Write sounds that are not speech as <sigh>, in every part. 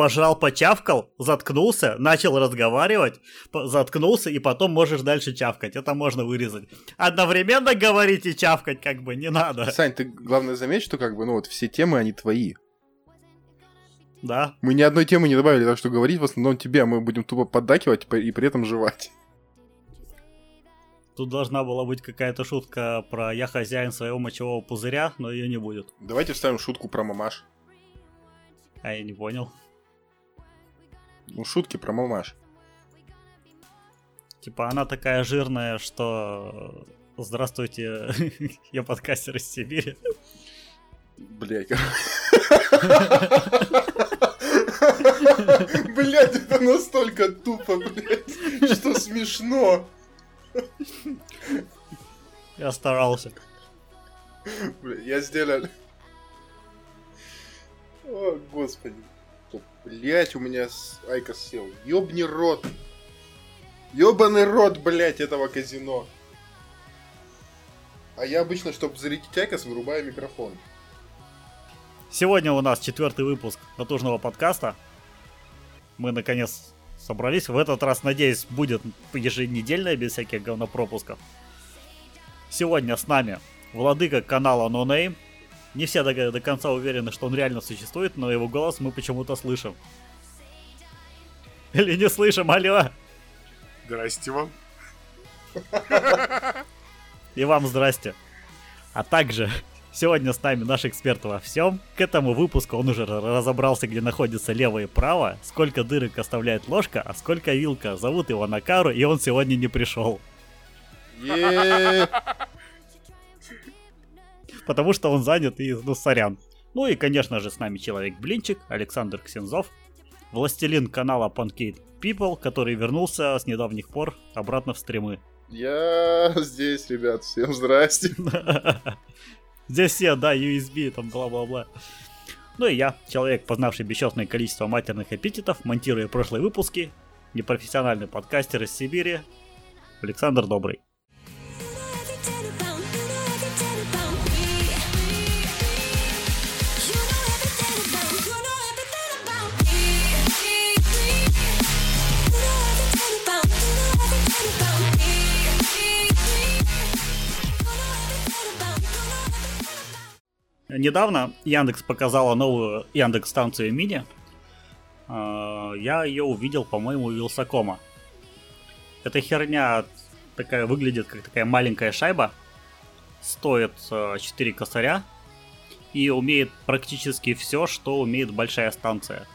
пожал, почавкал, заткнулся, начал разговаривать, заткнулся, и потом можешь дальше чавкать. Это можно вырезать. Одновременно говорить и чавкать как бы не надо. Сань, ты главное заметь, что как бы, ну вот все темы, они твои. Да. Мы ни одной темы не добавили, так что говорить в основном тебе, а мы будем тупо поддакивать и при этом жевать. Тут должна была быть какая-то шутка про «я хозяин своего мочевого пузыря», но ее не будет. Давайте вставим шутку про мамаш. А я не понял. Ну, шутки про мамаш. Типа она такая жирная, что... Здравствуйте, <laughs> я подкастер из Сибири. Блять. <laughs> Блять, это настолько тупо, блять, что смешно. Я старался. Бля, я сделал. О, господи. Блять, у меня IQOS сел. Ёбни рот. Ёбаный рот, блять, этого казино. А я обычно, чтобы зарядить IQOS, вырубаю микрофон. Сегодня у нас четвертый выпуск натужного подкаста. Мы наконец собрались. В этот раз, надеюсь, будет еженедельная, без всяких говнопропусков. Сегодня с нами владыка канала No Name. Не все до, до конца уверены, что он реально существует, но его голос мы почему-то слышим. Или не слышим, алло! Здрасте вам. И вам здрасте. А также Сегодня с нами наш эксперт во всем. К этому выпуску он уже разобрался, где находится лево и право, сколько дырок оставляет ложка, а сколько вилка. Зовут его Накару, и он сегодня не пришел. Потому что он занят и, ну, сорян. Ну и, конечно же, с нами Человек-блинчик, Александр Ксензов, властелин канала Pancake People, который вернулся с недавних пор обратно в стримы. Я здесь, ребят, всем здрасте. <laughs> Здесь все, да, USB, там бла-бла-бла. Ну и я, человек, познавший бесчетное количество матерных эпитетов, монтируя прошлые выпуски, непрофессиональный подкастер из Сибири, Александр Добрый. Недавно Яндекс показала новую Яндекс станцию Мини. А, я ее увидел, по-моему, у Вилсакома. Эта херня такая выглядит как такая маленькая шайба. Стоит 4 косаря. И умеет практически все, что умеет большая станция.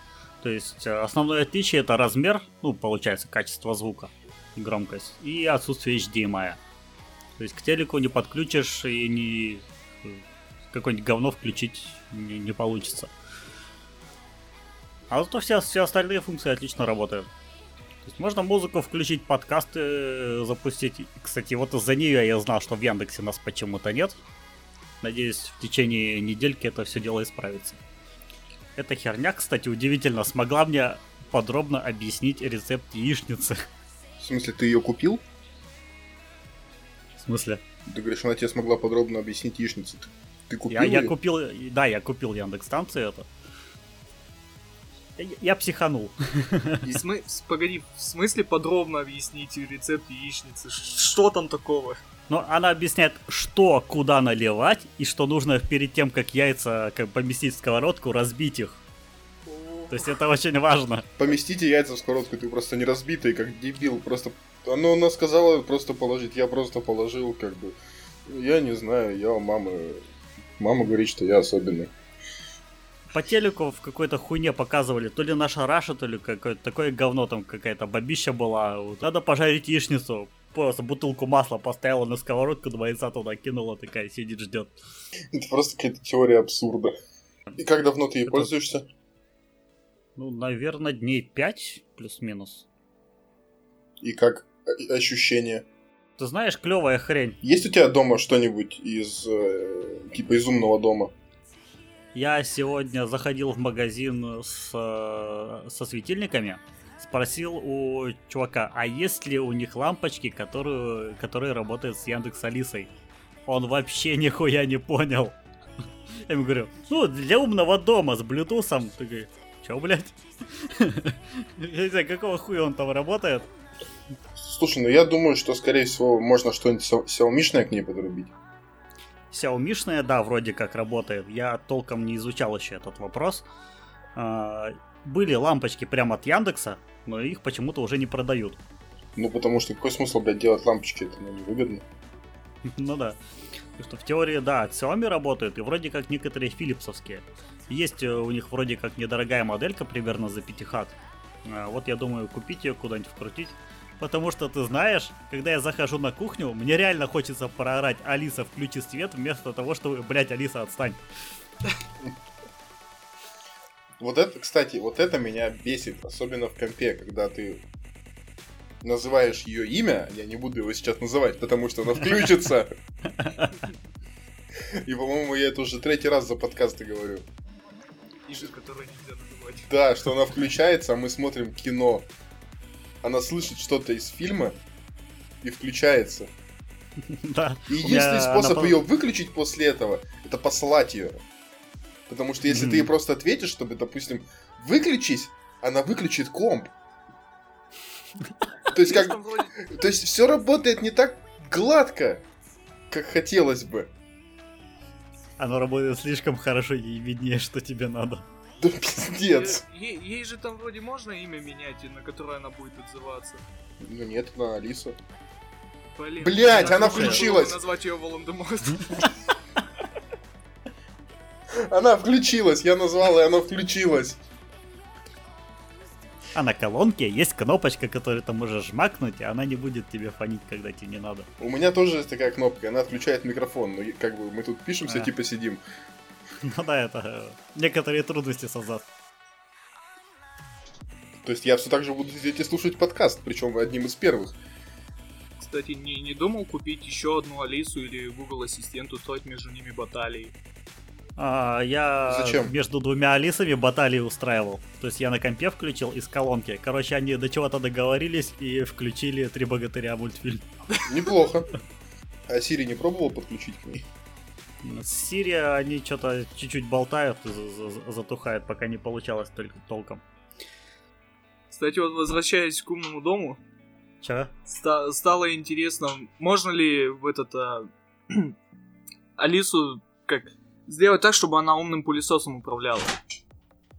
То есть э, основное отличие это размер, ну, получается, качество звука, громкость, и отсутствие HDMI. То есть к телеку не подключишь и не какое-нибудь говно включить не, не получится. А зато все, все остальные функции отлично работают. То есть можно музыку включить, подкасты э, запустить. Кстати, вот из-за нее я знал, что в Яндексе нас почему-то нет. Надеюсь, в течение недельки это все дело исправится. Эта херня, кстати, удивительно смогла мне подробно объяснить рецепт яичницы. В смысле, ты ее купил? В смысле? Ты говоришь, она тебе смогла подробно объяснить яичницу. Ты купил? Я, я купил, да, я купил Яндекс станцию это. Я, я психанул. Смы... Погоди, в смысле подробно объяснить рецепт яичницы? Что там такого? Ну, она объясняет, что куда наливать, и что нужно перед тем, как яйца как поместить в сковородку, разбить их. То есть это очень важно. Поместите яйца в сковородку, ты просто не разбитый, как дебил. Просто оно она сказала просто положить, я просто положил, как бы. Я не знаю, я у мамы Мама говорит, что я особенный. По телеку в какой-то хуйне показывали, то ли наша Раша, то ли какое-то такое говно, там какая-то бабища была. Вот. Надо пожарить яичницу. Просто бутылку масла поставила на сковородку, два яйца туда кинула, такая сидит, ждет. Это просто какая-то теория абсурда. И как давно ты ей Это... пользуешься? Ну, наверное, дней пять плюс-минус. И как ощущения? Ты знаешь, клевая хрень. Есть у тебя дома что-нибудь из э, типа из умного дома? Я сегодня заходил в магазин с, э, со светильниками, спросил у чувака, а есть ли у них лампочки, которые, которые работают с Яндекс Алисой? Он вообще нихуя не понял. <laughs> Я ему говорю, ну, для умного дома с блютусом. Ты говоришь, Чё, блядь? <laughs> Я не знаю, какого хуя он там работает? Слушай, ну я думаю, что, скорее всего, можно что-нибудь Xiaomi к ней подрубить. Xiaomi, да, вроде как работает. Я толком не изучал еще этот вопрос. А, были лампочки прямо от Яндекса, но их почему-то уже не продают. Ну, потому что какой смысл, блядь, делать лампочки? Это ну, невыгодно. <laughs> Ну да. Потому что в теории, да, от Xiaomi работают, и вроде как некоторые филипсовские. Есть э, у них вроде как недорогая моделька, примерно за 5 хат. А, вот я думаю, купить ее куда-нибудь вкрутить. Потому что ты знаешь, когда я захожу на кухню, мне реально хочется проорать Алиса, включи свет, вместо того, чтобы, блять, Алиса, отстань. Вот это, кстати, вот это меня бесит, особенно в компе, когда ты называешь ее имя, я не буду его сейчас называть, потому что она <laughs> включится. И, по-моему, я это уже третий раз за подкасты говорю. Имя, которое нельзя называть. Да, что она включается, а мы смотрим кино она слышит что-то из фильма и включается. Да. И единственный способ ее выключить после этого, это послать ее. Потому что если ты ей просто ответишь, чтобы, допустим, выключись, она выключит комп. То есть как... То есть все работает не так гладко, как хотелось бы. Оно работает слишком хорошо, ей виднее, что тебе надо. Да пиздец. Ей, ей же там вроде можно имя менять, на которое она будет отзываться. Ну нет, на Алису. Блин, Блять, она включилась. Назвать ее Волан-де-Морт. Она включилась, я назвал, и она включилась. А на колонке есть кнопочка, которую ты можешь жмакнуть, и она не будет тебе фонить, когда тебе не надо. У меня тоже есть такая кнопка, она отключает микрофон. Но как бы мы тут пишемся, а. типа сидим. <laughs> Ну да, это э, некоторые трудности создаст. То есть я все так же буду сидеть и слушать подкаст, причем одним из первых. Кстати, не, не думал купить еще одну Алису или Google Ассистент, устроить между ними баталии. А, я Зачем? между двумя Алисами баталии устраивал. То есть я на компе включил из колонки. Короче, они до чего-то договорились и включили «Три богатыря» мультфильм. Неплохо. А Сири не пробовал подключить к ней? Сирия, они что-то чуть-чуть болтают, затухает, пока не получалось только толком. Кстати, вот возвращаясь к умному дому, Че? Ста- стало интересно, можно ли в этот а, <clears throat> Алису как сделать так, чтобы она умным пылесосом управляла.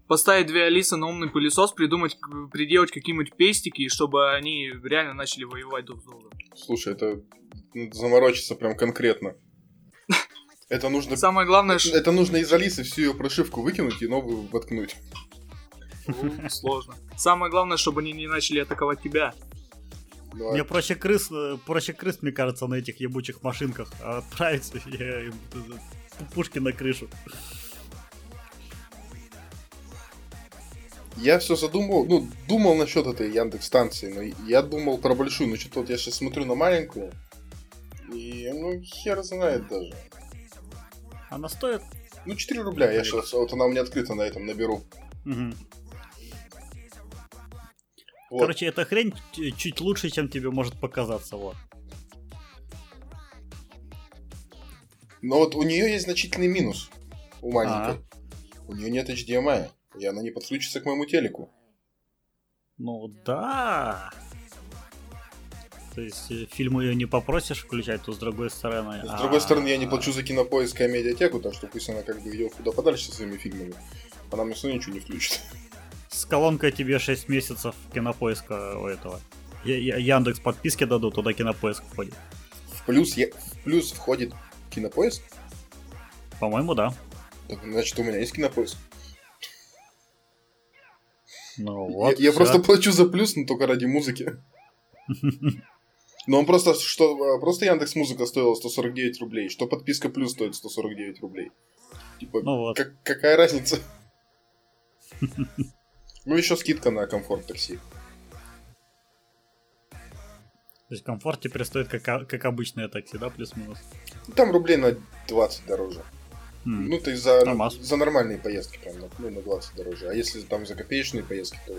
Поставить две Алисы на умный пылесос, придумать, приделать какие-нибудь пестики, чтобы они реально начали воевать друг с другом. Слушай, это заморочиться прям конкретно. Это нужно... Самое главное, что... Это нужно из Алисы всю ее прошивку выкинуть и новую воткнуть. Ну, сложно. Самое главное, чтобы они не начали атаковать тебя. Ну, мне проще крыс, э, проще крыс, мне кажется, на этих ебучих машинках а отправить <laughs> я, пушки на крышу. Я все задумал, ну, думал насчет этой Яндекс станции, но я думал про большую, но что-то вот я сейчас смотрю на маленькую, и, ну, хер знает даже. Она стоит? Ну, 4 рубля. Я сейчас, вот она у меня открыта на этом, наберу. Угу. Вот. Короче, эта хрень чуть лучше, чем тебе может показаться, вот. Но вот у нее есть значительный минус. У маленькой. А-а. У нее нет HDMI. И она не подключится к моему телеку. Ну да. То есть э, фильмы ее не попросишь включать, то с другой стороны. С другой стороны, я не плачу за кинопоиск и медиатеку, так что пусть она как бы идет куда подальше со своими фильмами. Она мне все ничего не включит. С колонкой тебе 6 месяцев кинопоиска у этого. Я, Яндекс подписки дадут, туда кинопоиск входит. В плюс, я, в плюс входит кинопоиск? По-моему, да. Так, значит, у меня есть кинопоиск. Ну вот. Я, я просто плачу за плюс, но только ради музыки. <laughs> Но он просто, что, просто Яндекс Музыка стоила 149 рублей, что подписка плюс стоит 149 рублей. Типа, ну вот. как, какая разница? Ну, еще скидка на комфорт такси. То есть комфорт теперь стоит как, как обычное такси, да, плюс-минус? Там рублей на 20 дороже. Mm. Ну, то есть за, за нормальные поездки прям ну, на 20 дороже. А если там за копеечные поездки, то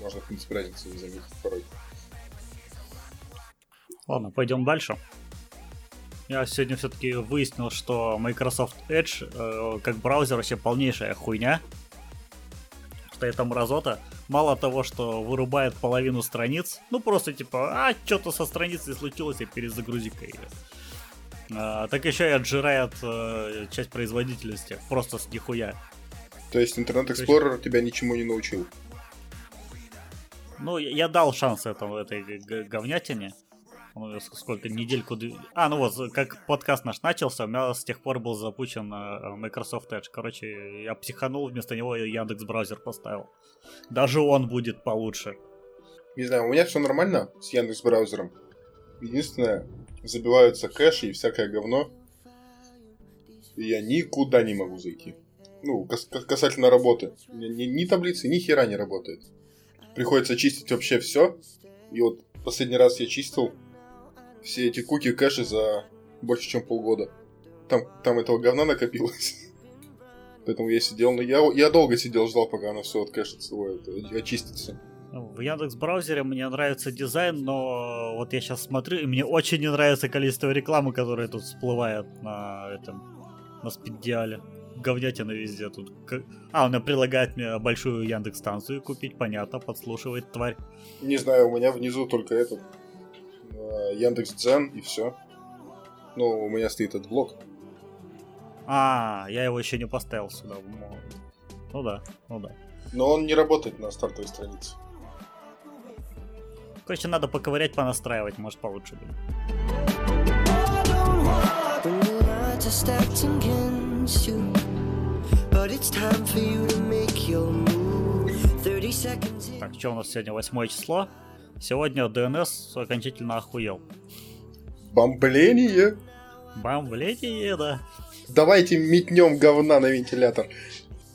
можно, в принципе, разницы не заметить порой. Ладно, пойдем дальше. Я сегодня все-таки выяснил, что Microsoft Edge э, как браузер вообще полнейшая хуйня. что это мразота. Мало того, что вырубает половину страниц, ну просто типа, а, что-то со страницей случилось, и перезагрузи-ка ее. А, так еще и отжирает э, часть производительности, просто с нихуя. То есть Internet Explorer тебя ничему не научил? Ну, я дал шанс этому, этой говнятине. Ну, сколько, недельку... А, ну вот, как подкаст наш начался, у меня с тех пор был запущен э, Microsoft Edge. Короче, я психанул, вместо него Яндекс браузер поставил. Даже он будет получше. Не знаю, у меня все нормально с Яндекс браузером. Единственное, забиваются кэши и всякое говно. И я никуда не могу зайти. Ну, кас- касательно работы. Ни, ни, ни таблицы, ни хера не работает. Приходится чистить вообще все. И вот последний раз я чистил все эти куки кэши за больше, чем полгода. Там, там этого говна накопилось. <laughs> Поэтому я сидел, но я, я долго сидел, ждал, пока оно все откэшится, это, очистится. Ну, в Яндекс браузере мне нравится дизайн, но вот я сейчас смотрю, и мне очень не нравится количество рекламы, которая тут всплывает на этом, на спидиале. Говнятина везде тут. А, он предлагает мне большую Яндекс станцию купить, понятно, подслушивает тварь. Не знаю, у меня внизу только этот Э, Яндекс Дзен и все. Ну, у меня стоит этот блок. А, я его еще не поставил сюда. Ну да, ну да. Но он не работает на стартовой странице. Короче, надо поковырять, понастраивать, может получше будет. Так, что у нас сегодня? Восьмое число. Сегодня DNS окончательно охуел. Бомбление? Бомбление, да. Давайте метнем говна на вентилятор.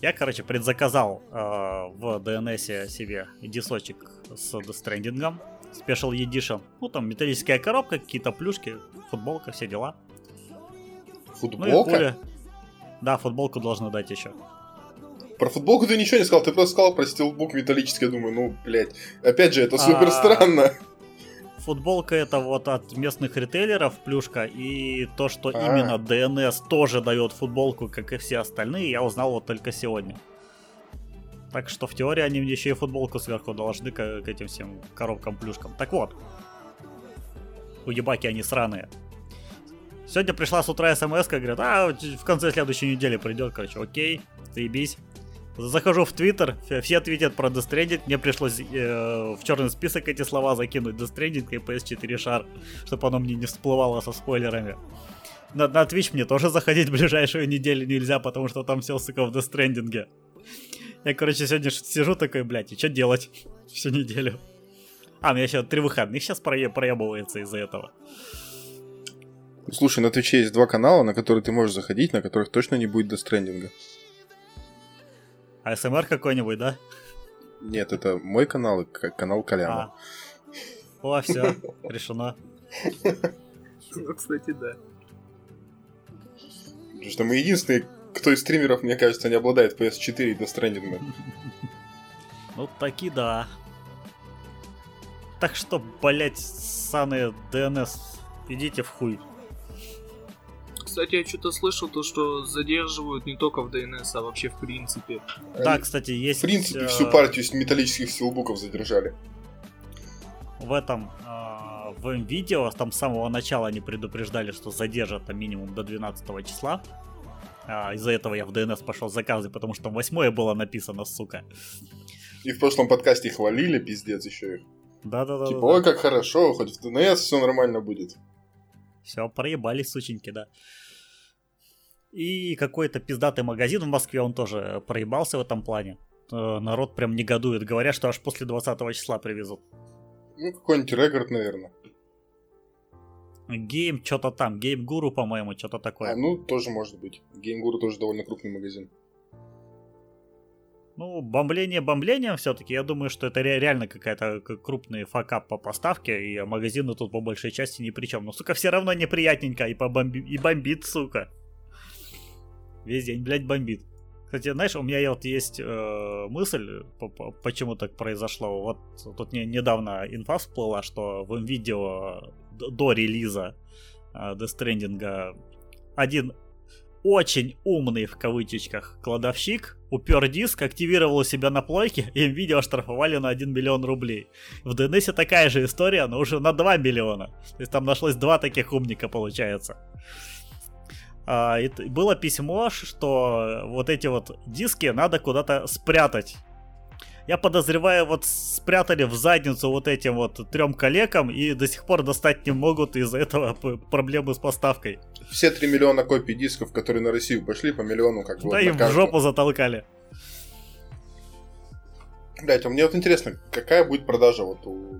Я, короче, предзаказал э, в DNS себе дисочек с дестрендингом. Special Edition. Ну, там металлическая коробка, какие-то плюшки, футболка, все дела. Футболка? Ну, да, футболку должны дать еще. Про футболку ты ничего не сказал, ты просто сказал про стилбук металлический. Я думаю, ну, блядь. Опять же, это супер а, странно. Футболка это вот от местных ритейлеров плюшка, и то, что а. именно DNS тоже дает футболку, как и все остальные, я узнал вот только сегодня. Так что в теории они мне еще и футболку сверху должны к, к этим всем коробкам-плюшкам. Так вот, уебаки они сраные. Сегодня пришла с утра смс, говорят, а в конце следующей недели придет, короче, окей, заебись. Захожу в Твиттер, все твитят про Death мне пришлось э, в черный список эти слова закинуть Death Stranding и PS4 шар, чтобы оно мне не всплывало со спойлерами. На, на Twitch мне тоже заходить в ближайшую неделю нельзя, потому что там все, сука, в Death Stranding. Я, короче, сегодня сижу такой, блядь, и что делать <laughs> всю неделю? А, у меня еще три выходных сейчас проебывается из-за этого. Слушай, на Твиче есть два канала, на которые ты можешь заходить, на которых точно не будет дестрендинга. АСМР какой-нибудь, да? Нет, это мой канал и канал Коляна. А. О, все, решено. Ну, кстати, да. Потому что мы единственные, кто из стримеров, мне кажется, не обладает PS4 и Death Stranding. Ну, таки да. Так что, блять, ссаные DNS, идите в хуй. Кстати, я что-то слышал, то, что задерживают не только в DNS, а вообще в принципе. Да, кстати, есть... В принципе, всю э, партию металлических силбуков задержали. В этом э, в видео там с самого начала они предупреждали, что задержат там минимум до 12 числа. А, из-за этого я в DNS пошел заказы, потому что там восьмое было написано, сука. И в прошлом подкасте хвалили, пиздец, еще их. Да-да-да. Типа, ой, как хорошо, хоть в DNS все нормально будет. Все, проебали, сученьки, да. И какой-то пиздатый магазин в Москве, он тоже проебался в этом плане. Э, народ прям негодует, говорят, что аж после 20 числа привезут. Ну, какой-нибудь рекорд, наверное. Game, что-то там, Game Guru, по-моему, что-то такое. А, ну, тоже может быть. Game Guru тоже довольно крупный магазин. Ну, бомбление бомблением все-таки. Я думаю, что это реально какая-то крупный факап по поставке, и магазины тут по большей части ни при чем. Но, сука, все равно неприятненько и, побомби... и бомбит, сука. Весь день, блядь, бомбит. Кстати, знаешь, у меня вот есть э, мысль, почему так произошло. Вот тут не, недавно инфа всплыла, что в видео до релиза э, Death Stranding один очень умный в кавычечках кладовщик упер диск, активировал себя на плойке, и видео оштрафовали на 1 миллион рублей. В DNS такая же история, но уже на 2 миллиона. То есть там нашлось два таких умника, получается. А, и было письмо, что вот эти вот диски надо куда-то спрятать. Я подозреваю, вот спрятали в задницу вот этим вот трем коллегам и до сих пор достать не могут из-за этого проблемы с поставкой. Все 3 миллиона копий дисков, которые на Россию пошли, по миллиону как бы. Да, вот им в жопу затолкали. Блять, а мне вот интересно, какая будет продажа вот у...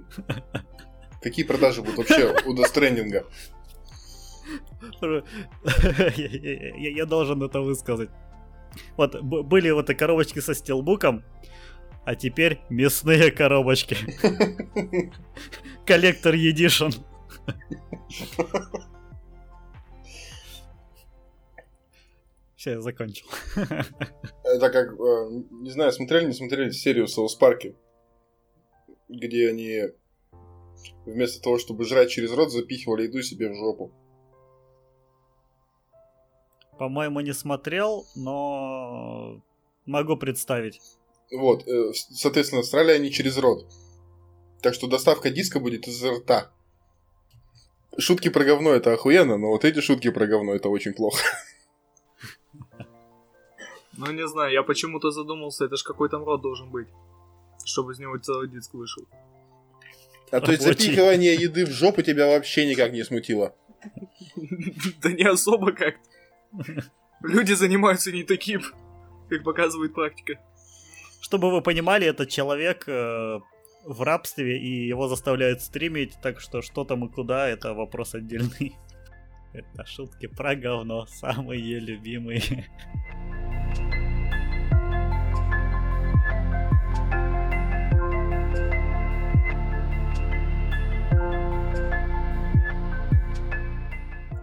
Какие продажи будут вообще у Дестрендинга? Я должен это высказать. Вот, были вот и коробочки со стилбуком, а теперь мясные коробочки. Коллектор Edition. Все, я закончил. Это как, э, не знаю, смотрели, не смотрели серию Соус Парки, где они вместо того, чтобы жрать через рот, запихивали еду себе в жопу. По-моему, не смотрел, но могу представить. Вот, э, соответственно, срали они через рот. Так что доставка диска будет из рта. Шутки про говно это охуенно, но вот эти шутки про говно это очень плохо. <laughs> Ну, не знаю, я почему-то задумался, это ж какой там рот должен быть, чтобы из него целый диск вышел. А то есть запихивание еды в жопу тебя вообще никак не смутило? <laughs> Да не особо как Люди занимаются не таким, как показывает практика. Чтобы вы понимали, этот человек э, в рабстве, и его заставляют стримить, так что что там и куда, это вопрос отдельный. <laughs> Это шутки про говно, самые любимые.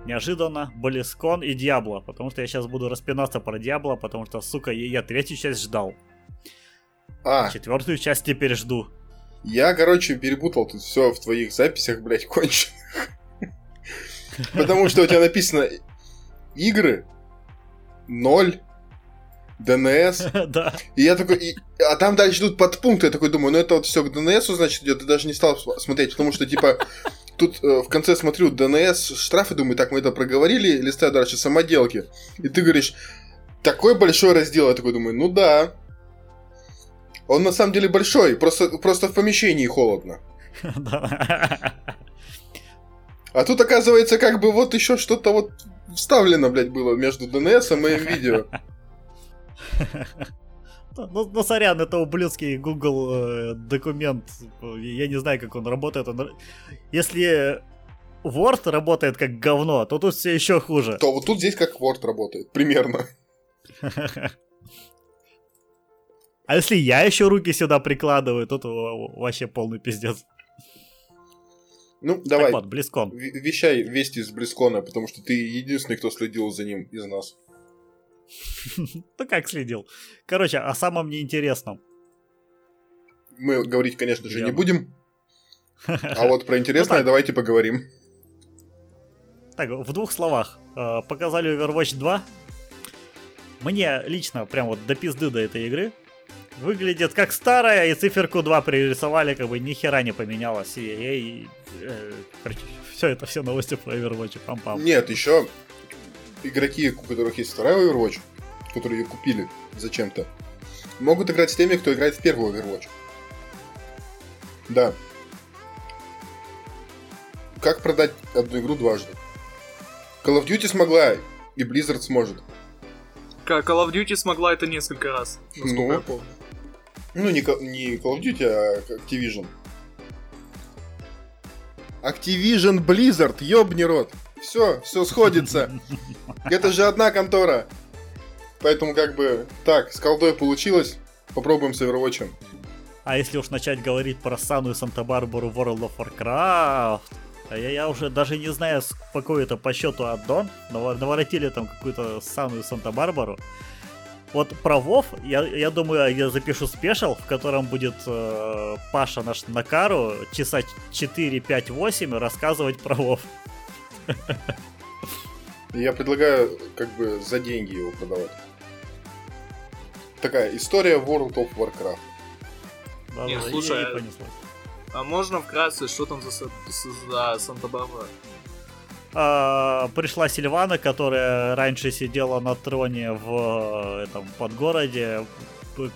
Неожиданно Близкон и Диабло, потому что я сейчас буду распинаться про Диабло, потому что, сука, я, третью часть ждал. А. Четвертую часть теперь жду. Я, короче, перепутал тут все в твоих записях, блядь, <laughs> конченых. Потому что у тебя написано игры 0 ДНС. <laughs> Да. И я такой, и, а там дальше идут подпункты, я такой думаю, ну это вот все к ДНСу, значит, идет, ты даже не стал смотреть, потому что, типа, тут э, в конце смотрю ДНС, штрафы, думаю, так, мы это проговорили, листаю дальше самоделки. И ты говоришь, такой большой раздел, я такой думаю, ну да. Он на самом деле большой, просто, просто в помещении холодно. <laughs> А тут, оказывается, как бы вот еще что-то вот вставлено, блядь, было между ДНС и моим видео. <laughs> Ну, ну, сорян, это ублюдский Google э, документ. Я не знаю, как он работает. Он... Если Word работает как говно, то тут все еще хуже. То вот тут здесь как Word работает, примерно. <laughs> А если я еще руки сюда прикладываю, тут вообще полный пиздец. Ну, давай. Так вот, Близкон. Вещай вести из Близкона, потому что ты единственный, кто следил за ним из нас. <laughs> Ну как следил? Короче, о самом неинтересном. Мы говорить, конечно же, не будем. А вот про <laughs> интересное давайте поговорим. Так, в двух словах. Э, показали Overwatch 2. Мне лично прям вот до пизды до этой игры. Выглядит как старая, и циферку 2 пририсовали, как бы ни хера не поменялось. И, и, и э, короче, все это все новости про Overwatch. Пам-пам. Нет, еще игроки, у которых есть вторая Overwatch, которые ее купили зачем-то, могут играть с теми, кто играет в первую Overwatch. Да. Как продать одну игру дважды? Call of Duty смогла, и Blizzard сможет. Call of Duty смогла это несколько раз, насколько ну, я помню. Ну, не, не Call of Duty, а Activision. Activision Blizzard, ёбни рот. Все, все сходится. Это же одна контора. Поэтому как бы так, с колдой получилось. Попробуем с Overwatch. А если уж начать говорить про Сану и Санта-Барбару World of Warcraft, я, я уже даже не знаю, какой это по счету аддон, но наворотили там какую-то Сану и Санта-Барбару. Вот про Вов, я, я думаю, я запишу спешл, в котором будет э, Паша наш Накару часа 4, 5, 8 рассказывать про Вов. Я предлагаю как бы за деньги его продавать. такая история World of Warcraft. Да, не, слушай, а, а можно вкратце, что там за, за Санта-Барбара? А, пришла Сильвана, которая раньше сидела на троне в этом подгороде,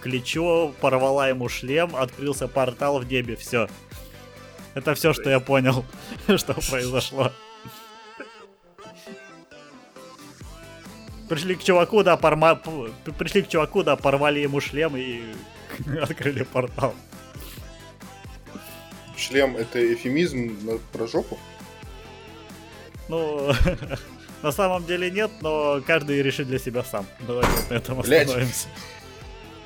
к Личу, порвала ему шлем, открылся портал в небе, все. Это все, что я понял, <laughs> что произошло. Пришли к чуваку, да, порма... пришли к чуваку, да, порвали ему шлем и <laughs> открыли портал. Шлем это эфемизм про жопу? Ну, <laughs> на самом деле нет, но каждый решит для себя сам. Давай вот на этом остановимся.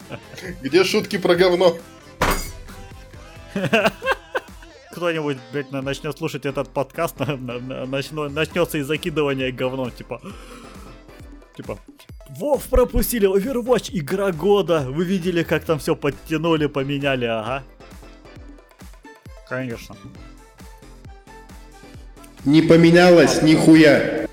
<laughs> Где шутки про говно? Кто-нибудь, блядь, начнет слушать этот подкаст, начнется из закидывания говном, типа... Типа, Вов пропустили, Overwatch, игра года. Вы видели, как там все подтянули, поменяли, ага. Конечно. Не поменялось нихуя.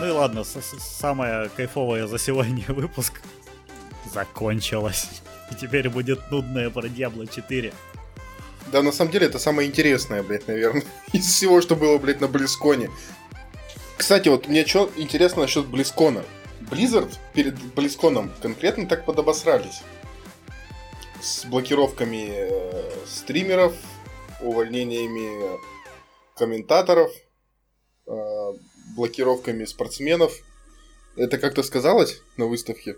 Ну и ладно, самое кайфовое за сегодня <laughs> выпуск закончилось. И теперь будет нудное про Diablo 4. Да, на самом деле это самое интересное, блядь, наверное, <laughs> из всего, что было, блядь, на Близконе. Кстати, вот мне что интересно насчет Близкона. Blizzard перед Близконом конкретно так подобосрались. С блокировками э, стримеров, увольнениями комментаторов, э, блокировками спортсменов. Это как-то сказалось на выставке?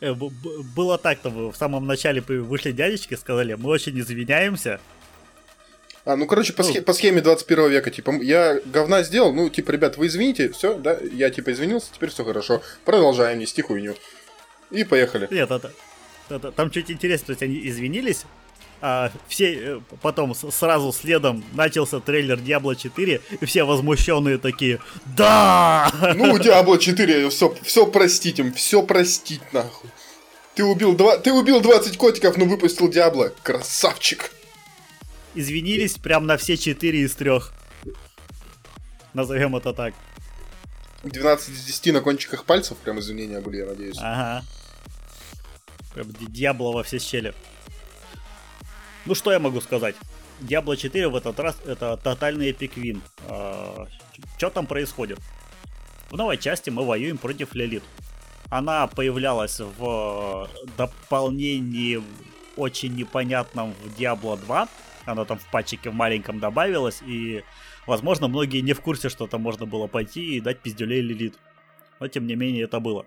Э, было так-то, в самом начале вышли дядечки, сказали, мы очень извиняемся, а, ну, короче, по, ну, схеме, по схеме 21 века, типа, я говна сделал, ну, типа, ребят, вы извините, все, да, я, типа, извинился, теперь все хорошо. Продолжаем нести хуйню. И поехали. Нет, это, это, там чуть интересно, то есть они извинились, а все э, потом сразу следом начался трейлер Diablo 4, и все возмущенные такие Да! Ну, Diablo 4, все, все простить им, все простить нахуй. Ты убил, два, ты убил 20 котиков, но выпустил Диабло. Красавчик извинились прям на все 4 из 3. Назовем это так. 12 из 10 на кончиках пальцев прям извинения были, я надеюсь. Ага. Прям Диабло во все щели. Ну что я могу сказать? Diablo 4 в этот раз это тотальный эпик вин. А, что там происходит? В новой части мы воюем против Лилит. Она появлялась в дополнении очень непонятном в Diablo 2, оно там в патчике в маленьком добавилось, и, возможно, многие не в курсе, что там можно было пойти и дать пиздюлей Лилит. Но, тем не менее, это было.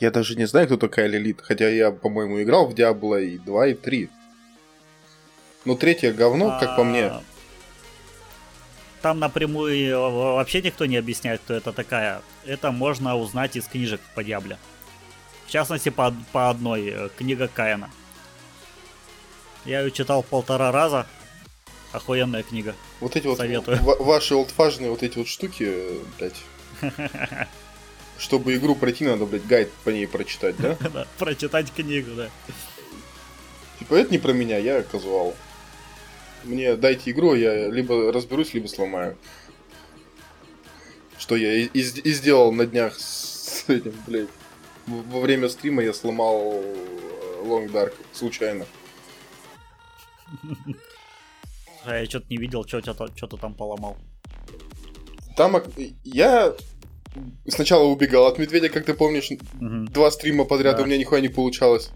Я даже не знаю, кто такая Лилит, хотя я, по-моему, играл в Diablo и 2, и 3. Ну, третье говно, как по мне. А, там напрямую вообще никто не объясняет, кто это такая. Это можно узнать из книжек по Диабле. В частности, по, по одной, э, книга Каина. Я ее читал полтора раза, Охуенная книга. Вот эти вот Советую. ваши олдфажные вот эти вот штуки, блядь. <laughs> Чтобы игру пройти, надо, блядь, гайд по ней прочитать, да? <laughs> Да, прочитать книгу, да. Типа, это не про меня, я казуал. Мне дайте игру, я либо разберусь, либо сломаю. Что я и, и сделал на днях с этим, блядь. Во время стрима я сломал Long Dark случайно. А я что-то не видел, что ты там поломал. Там я сначала убегал от медведя, как ты помнишь, угу. два стрима подряд да. у меня нихуя не получалось.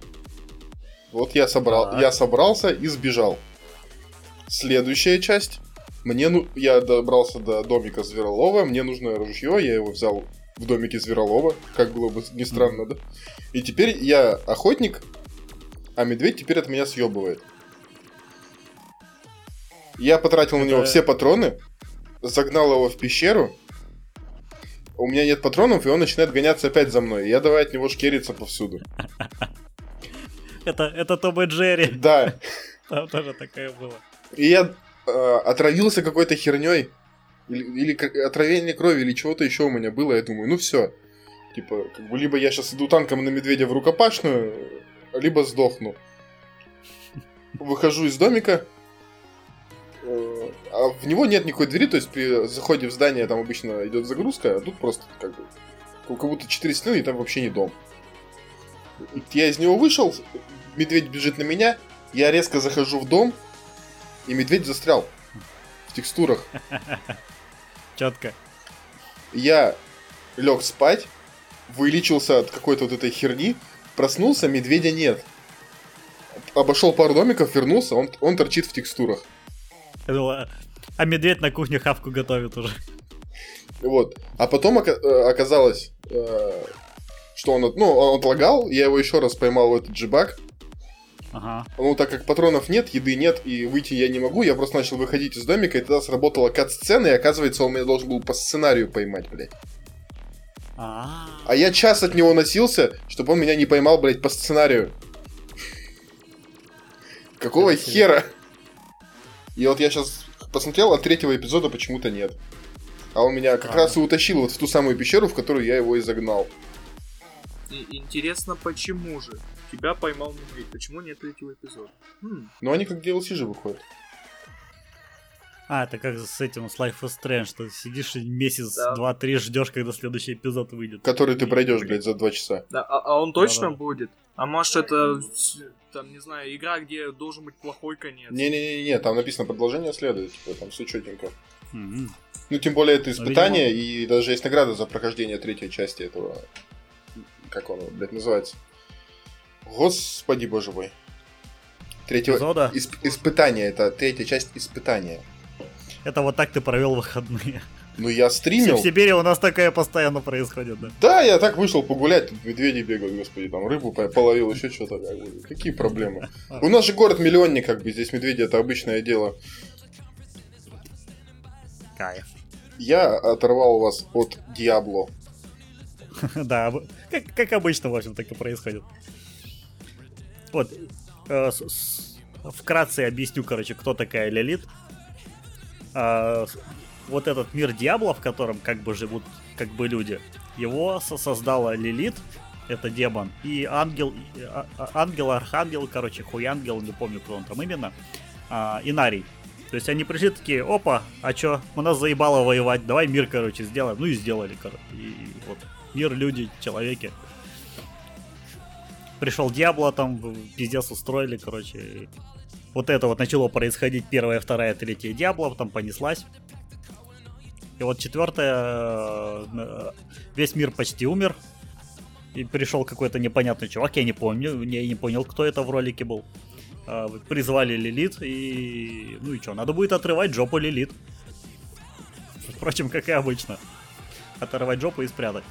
Вот я собрал, да. я собрался и сбежал. Следующая часть. Мне ну, я добрался до домика Зверолова, мне нужно ружье, я его взял в домике Зверолова, как было бы не странно, да? И теперь я охотник, а медведь теперь от меня съебывает. Я потратил Это... на него все патроны, загнал его в пещеру. У меня нет патронов, и он начинает гоняться опять за мной. Я давай от него шкериться повсюду. <laughs> Это, это Том и Джерри. Да. Там тоже такое было. И я э, отравился какой-то херней. Или, или отравление крови, или чего-то еще у меня было. Я думаю, ну все. Типа, как бы либо я сейчас иду танком на медведя в рукопашную, либо сдохну. выхожу из домика, э, а в него нет никакой двери, то есть при заходе в здание там обычно идет загрузка, а тут просто как бы как будто четыре стены, и там вообще не дом. Я из него вышел, медведь бежит на меня, я резко захожу в дом, и медведь застрял в текстурах. <laughs> Четко. Я лег спать, вылечился от какой-то вот этой херни, проснулся, медведя нет. Обошел пару домиков, вернулся, он, он торчит в текстурах. А медведь на кухне хавку готовит уже. Вот. А потом э, оказалось, э, что он, ну, он отлагал, я его еще раз поймал в этот джибак. Ага. Ну, так как патронов нет, еды нет, и выйти я не могу, я просто начал выходить из домика, и тогда сработала кат-сцена, и оказывается, он меня должен был по сценарию поймать, блядь. А, а я час от него носился, чтобы он меня не поймал, блядь, по сценарию. Какого хера? И вот я сейчас посмотрел, а третьего эпизода почему-то нет. А он меня как а. раз и утащил вот в ту самую пещеру, в которую я его и загнал. И интересно, почему же? Тебя поймал медведь. Почему нет третьего эпизода? Хм. Ну они как DLC же выходят. А, это как с этим, с Life is Strange, что сидишь месяц, да. два-три ждешь, когда следующий эпизод выйдет. Который ты пройдешь, блядь, за два часа. Да, а, а он точно да, да. будет? А может это, там, не знаю, игра, где должен быть плохой конец? Не-не-не, там написано продолжение следует, типа, там все четенько. Угу. Ну, тем более это испытание, Но, видимо... и даже есть награда за прохождение третьей части этого... Как он, блядь, называется? Господи боже мой. Третьего... Исп... Испытание, это третья часть испытания. Это вот так ты провел выходные. Ну, я стримил. В Сибири у нас такое постоянно происходит, да? Да, я так вышел погулять, тут медведи бегают, господи, там рыбу половил, еще что-то. Какие проблемы? У нас же город-миллионник, как бы, здесь медведи это обычное дело. Кайф. Я оторвал вас от Диабло. <laughs> Да, как, как обычно, в общем, так и происходит. Вот, э, вкратце объясню, короче, кто такая Лилит а, вот этот мир Диабло, в котором как бы живут как бы люди, его создала Лилит, это демон, и ангел, а, а, ангел, архангел, короче, хуй ангел, не помню, кто он там именно, а, Инарий. То есть они пришли такие, опа, а чё, у нас заебало воевать, давай мир, короче, сделаем. Ну и сделали, короче. И вот мир, люди, человеки. Пришел Диабло, там пиздец устроили, короче вот это вот начало происходить первая, вторая, третья Диабло, там понеслась. И вот четвертая, э, весь мир почти умер. И пришел какой-то непонятный чувак, я не помню, я не понял, кто это в ролике был. Э, призвали Лилит, и... Ну и что, надо будет отрывать жопу Лилит. <laughs> Впрочем, как и обычно. Оторвать жопу и спрятать.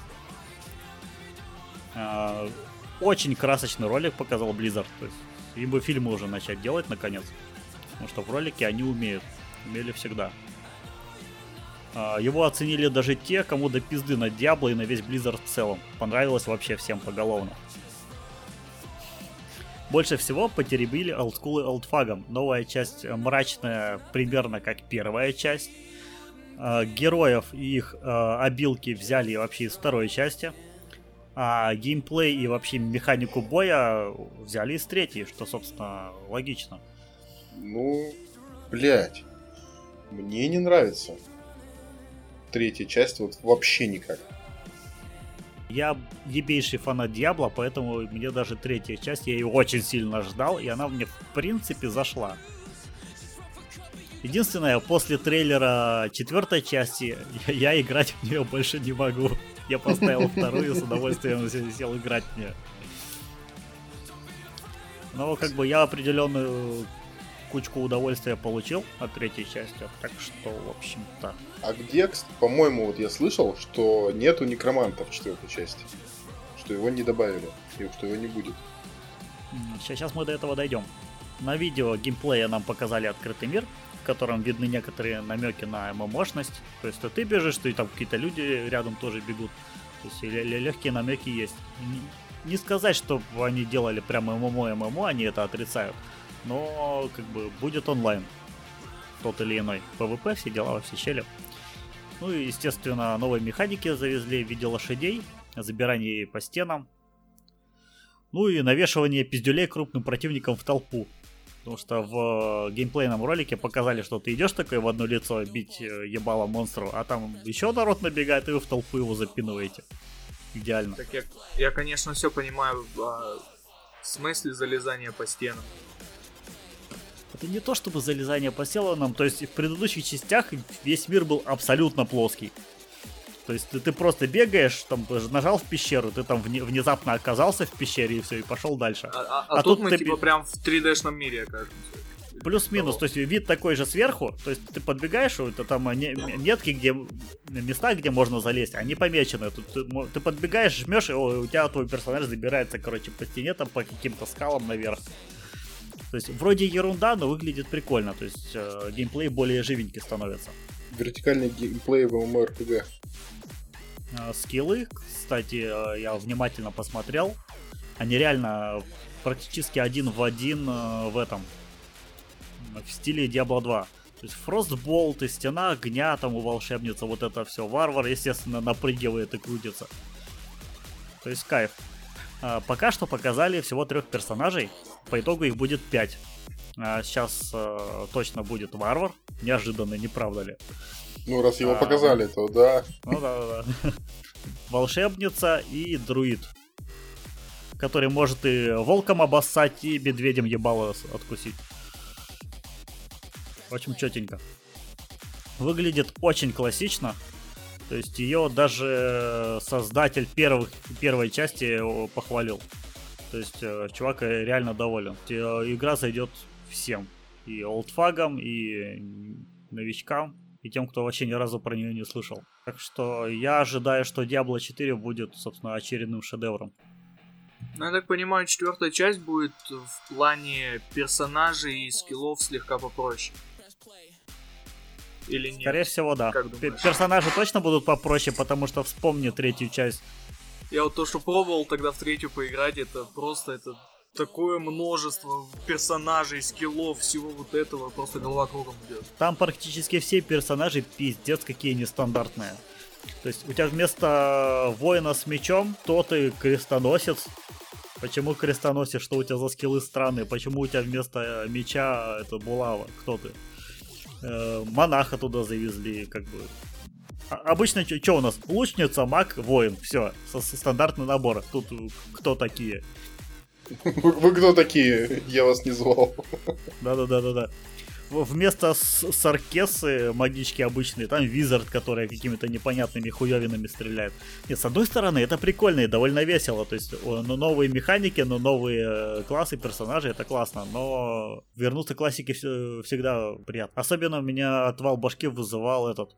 Э, очень красочный ролик показал Blizzard. То есть им бы фильмы уже начать делать наконец. Потому что в ролике они умеют. Умели всегда. А, его оценили даже те, кому до пизды на Диабло и на весь Blizzard в целом. Понравилось вообще всем поголовно. Больше всего потеребили олдскулы олдфагом. Новая часть мрачная, примерно как первая часть. А, героев и их а, обилки взяли вообще из второй части а геймплей и вообще механику боя взяли из третьей, что, собственно, логично. Ну, блядь, мне не нравится. Третья часть вот вообще никак. Я ебейший фанат Диабло, поэтому мне даже третья часть, я ее очень сильно ждал, и она мне в принципе зашла. Единственное, после трейлера четвертой части я, я играть в нее больше не могу. Я поставил <laughs> вторую, с удовольствием сел играть мне. Но как бы я определенную кучку удовольствия получил от третьей части, так что, в общем-то... А где, по-моему, вот я слышал, что нету некроманта в четвертой части. Что его не добавили, и что его не будет. Сейчас мы до этого дойдем. На видео геймплея нам показали открытый мир, котором видны некоторые намеки на MMO шность. То есть, то ты бежишь, то и там какие-то люди рядом тоже бегут. То есть, легкие намеки есть. Не сказать, что они делали прямо MMO, MMO, они это отрицают. Но, как бы, будет онлайн. Тот или иной. PvP, все дела во все щели. Ну и, естественно, новые механики завезли в виде лошадей, взбирание по стенам. Ну и навешивание пиздюлей крупным противникам в толпу. Потому что в геймплейном ролике показали, что ты идешь такой в одно лицо бить э, ебало монстру, а там еще народ набегает, и вы в толпу его запинываете. Идеально. Так я, я конечно, все понимаю а, в смысле залезания по стенам. Это не то чтобы залезание по стенам, то есть в предыдущих частях весь мир был абсолютно плоский. То есть ты, ты просто бегаешь, там нажал в пещеру, ты там вне, внезапно оказался в пещере и все, и пошел дальше. А, а, а, а тут, тут мы ты... типа прям в 3D-шном мире окажемся. Плюс-минус, то есть вид такой же сверху, то есть ты подбегаешь, это там метки, где места, где можно залезть, они помечены. Тут ты, ты подбегаешь, жмешь, и о, у тебя твой персонаж забирается, короче, по стене, там по каким-то скалам наверх. То есть вроде ерунда, но выглядит прикольно, то есть э, геймплей более живенький становится. Вертикальный геймплей в MMORPG. Э, скиллы, кстати, э, я внимательно посмотрел. Они реально практически один в один э, в этом. В стиле Diablo 2. То есть Frostbolt и стена огня там у волшебницы, вот это все. Варвар, естественно, напрыгивает и крутится. То есть кайф. Пока что показали всего трех персонажей. По итогу их будет пять. Сейчас точно будет Варвар. Неожиданно, не правда ли? Ну, раз его а, показали, то да. Ну да, да, да. <laughs> Волшебница и друид. Который может и волком обоссать, и медведем ебало откусить. Очень четенько. Выглядит очень классично. То есть ее даже создатель первых, первой части похвалил. То есть э, чувак реально доволен. Игра зайдет всем. И олдфагам, и новичкам и тем, кто вообще ни разу про нее не слышал. Так что я ожидаю, что Diablo 4 будет, собственно, очередным шедевром. Ну, я так понимаю, четвертая часть будет в плане персонажей и скиллов слегка попроще. Или нет? Скорее всего, да. Персонажи точно будут попроще, потому что вспомни третью часть. Я вот то, что пробовал тогда в третью поиграть, это просто это такое множество персонажей, скиллов, всего вот этого, просто голова кругом идет. Там практически все персонажи пиздец какие нестандартные. То есть у тебя вместо воина с мечом, то ты крестоносец. Почему крестоносец, что у тебя за скиллы странные? Почему у тебя вместо меча это булава? Кто ты? Э, монаха туда завезли, как бы. А, обычно что у нас? Лучница, маг, воин. Все, стандартный набор. Тут кто такие? Вы, кто такие? Я вас не звал. Да-да-да-да-да. Вместо саркесы магички обычные, там визард, которая какими-то непонятными хуевинами стреляет. Нет, с одной стороны, это прикольно и довольно весело. То есть ну, новые механики, но новые э, классы, персонажи, это классно. Но вернуться к классике всегда приятно. Особенно меня отвал башки вызывал этот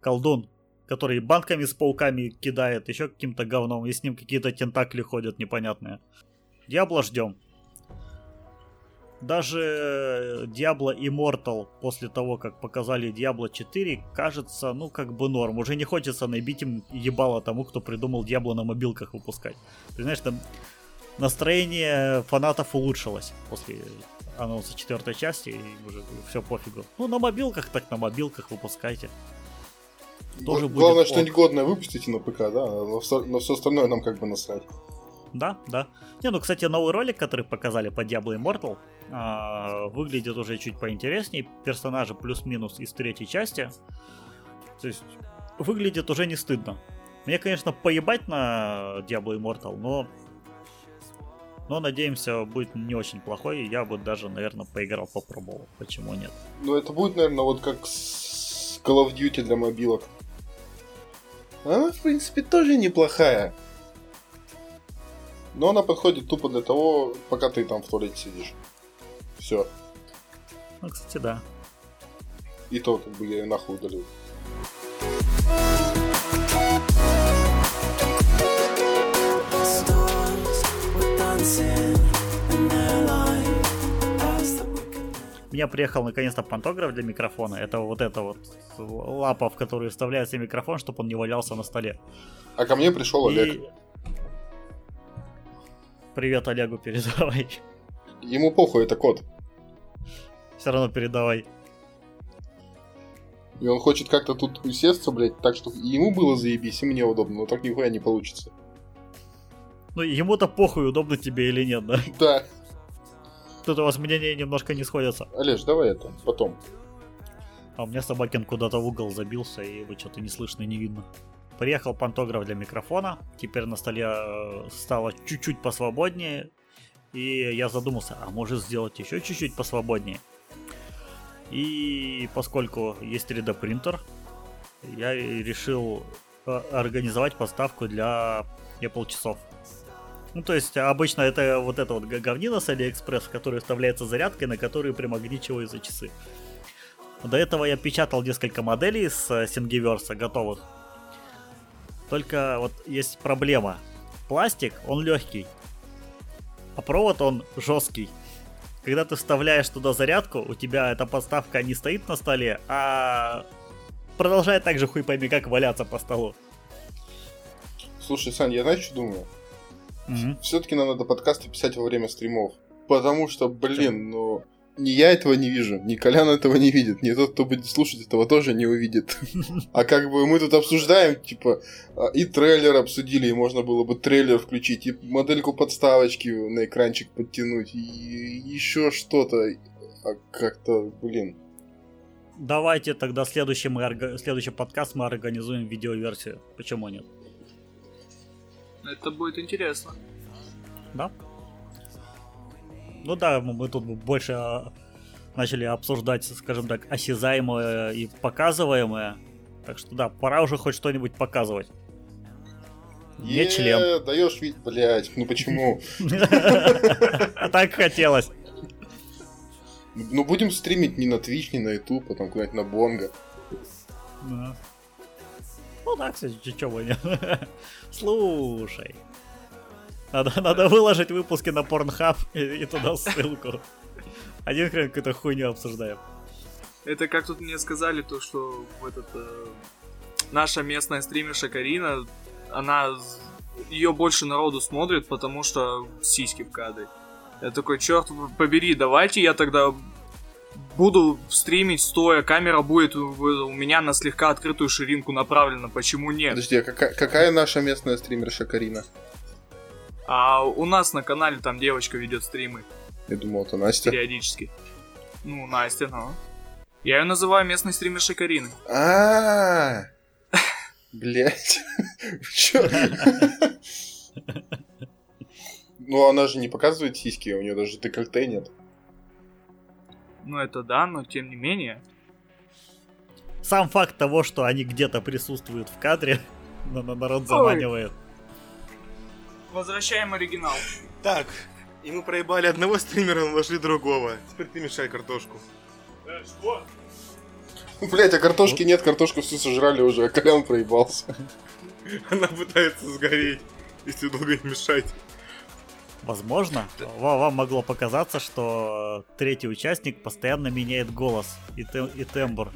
колдун, который банками с пауками кидает, еще каким-то говном, и с ним какие-то тентакли ходят непонятные. Диабло ждем. Даже Diablo Immortal после того, как показали Diablo 4, кажется, ну, как бы норм. Уже не хочется набить им ебало тому, кто придумал Diablo на мобилках выпускать. Ты знаешь, там настроение фанатов улучшилось после анонса четвертой части, и уже все пофигу. Ну, на мобилках, так на мобилках выпускайте. Тоже Главное, что-нибудь годное выпустите на ПК, да, но все, но все остальное нам как бы насрать. Да, да. Не, ну, кстати, новый ролик, который показали по Diablo Immortal, э, выглядит уже чуть поинтереснее. Персонажи плюс-минус из третьей части. То есть, выглядит уже не стыдно. Мне, конечно, поебать на Diablo Immortal, но... Но, надеемся, будет не очень плохой. Я бы даже, наверное, поиграл, попробовал. Почему нет? Ну, это будет, наверное, вот как с Call of Duty для мобилок. Она, в принципе, тоже неплохая. Но она подходит тупо для того, пока ты там в туалете сидишь. Все. Ну, кстати, да. И то, как бы я ее нахуй удалил. У меня приехал наконец-то пантограф для микрофона. Это вот эта вот лапа, в которую вставляется микрофон, чтобы он не валялся на столе. А ко мне пришел И... Привет Олегу передавай. Ему похуй, это кот. Все равно передавай. И он хочет как-то тут усесться, блядь, так, чтобы ему было заебись, и мне удобно, но так нихуя не получится. Ну, ему-то похуй, удобно тебе или нет, да? Да. Тут у вас мнения немножко не сходятся. Олеж, давай это, потом. А у меня Собакин куда-то в угол забился, и его что-то не слышно и не видно. Приехал пантограф для микрофона, теперь на столе э, стало чуть-чуть посвободнее, и я задумался, а может сделать еще чуть-чуть посвободнее. И поскольку есть 3D принтер, я решил э, организовать поставку для Apple часов. Ну, то есть, обычно это вот эта вот говнина с AliExpress, которая вставляется зарядкой, на которую примагничиваются часы. До этого я печатал несколько моделей с Thingiverse готовых. Только вот есть проблема. Пластик, он легкий, а провод он жесткий. Когда ты вставляешь туда зарядку, у тебя эта подставка не стоит на столе, а продолжает так же хуй пойми как валяться по столу. Слушай, Сань, я знаешь, что думаю? Угу. Все-таки нам надо подкасты писать во время стримов. Потому что, блин, ну ни я этого не вижу, ни Колян этого не видит, ни тот, кто будет слушать этого, тоже не увидит. <laughs> А как бы мы тут обсуждаем, типа, а, и трейлер обсудили, и можно было бы трейлер включить, и модельку подставочки на экранчик подтянуть, и еще что-то. А как-то, блин. Давайте тогда следующий, мы, следующий подкаст мы организуем видеоверсию. Почему нет? Это будет интересно. Да? Ну да, мы тут больше а, начали обсуждать, скажем так, осязаемое и показываемое. Так что да, пора уже хоть что-нибудь показывать. Не член. Даешь вид, блядь, ну почему? А <laughs> так хотелось. Ну будем стримить не на Twitch, не на YouTube, потом куда-нибудь на Бонго. Ну да, кстати, чего не. <laughs> Слушай. Надо, надо выложить выпуски на Pornhub и, и туда ссылку. Один хрен какую-то хуйню обсуждаем. Это как тут мне сказали, то, что этот, э, наша местная стримерша Карина, она ее больше народу смотрит, потому что сиськи в кадре. Я такой, черт побери, давайте я тогда буду стримить стоя, камера будет у меня на слегка открытую ширинку направлена, почему нет? Подожди, а какая, какая наша местная стримерша Карина? А у нас на канале там девочка ведет стримы. Я думал, это Настя. Периодически. Ну, Настя, ну. Я ее называю местной стримершей Карины. А, <laughs> блять, чё? Ну, она же не показывает сиськи, у нее даже декольте нет. Ну, это да, но тем не менее. Сам факт того, что они где-то присутствуют в кадре, <laughs> на народ заманивает. Возвращаем оригинал. Так, и мы проебали одного стримера, наложили другого. Теперь ты мешай картошку. Э, что? Блять, а картошки нет, картошку всю сожрали уже, а Колян проебался. Она пытается сгореть, если долго не мешать. Возможно, вам могло показаться, что третий участник постоянно меняет голос и, тем, и тембр.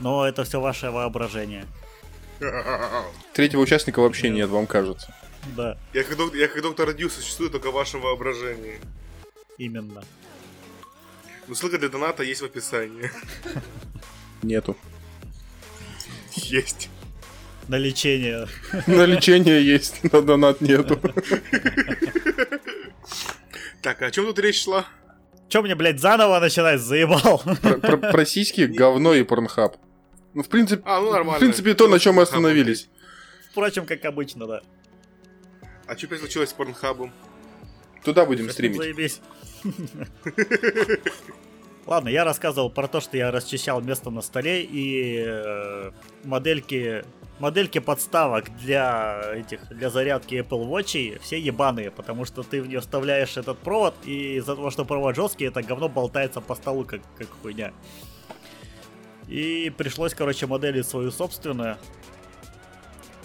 Но это все ваше воображение. Третьего участника вообще нет, вам кажется. Да. Я как, док- я как доктор Дью существую только в вашем воображении. Именно. Ну, ссылка для доната есть в описании. <laughs> Нету. Есть. На лечение. <laughs> На лечение есть, на донат нету. <laughs> Так, а о чем тут речь шла? Че мне, блядь, заново начинать? Заебал. Про, про, про сиськи, говно и порнхаб. Ну, в принципе, а, ну, нормально. В принципе, то, на чем мы остановились. Впрочем, как обычно, да. А что случилось с Порнхабом? Туда будем стримить. Заебись. <laughs> Ладно, я рассказывал про то, что я расчищал место на столе и э, модельки модельки подставок для этих для зарядки Apple Watch все ебаные, потому что ты в нее вставляешь этот провод, и из-за того, что провод жесткий, это говно болтается по столу, как, как хуйня. И пришлось, короче, моделить свою собственную.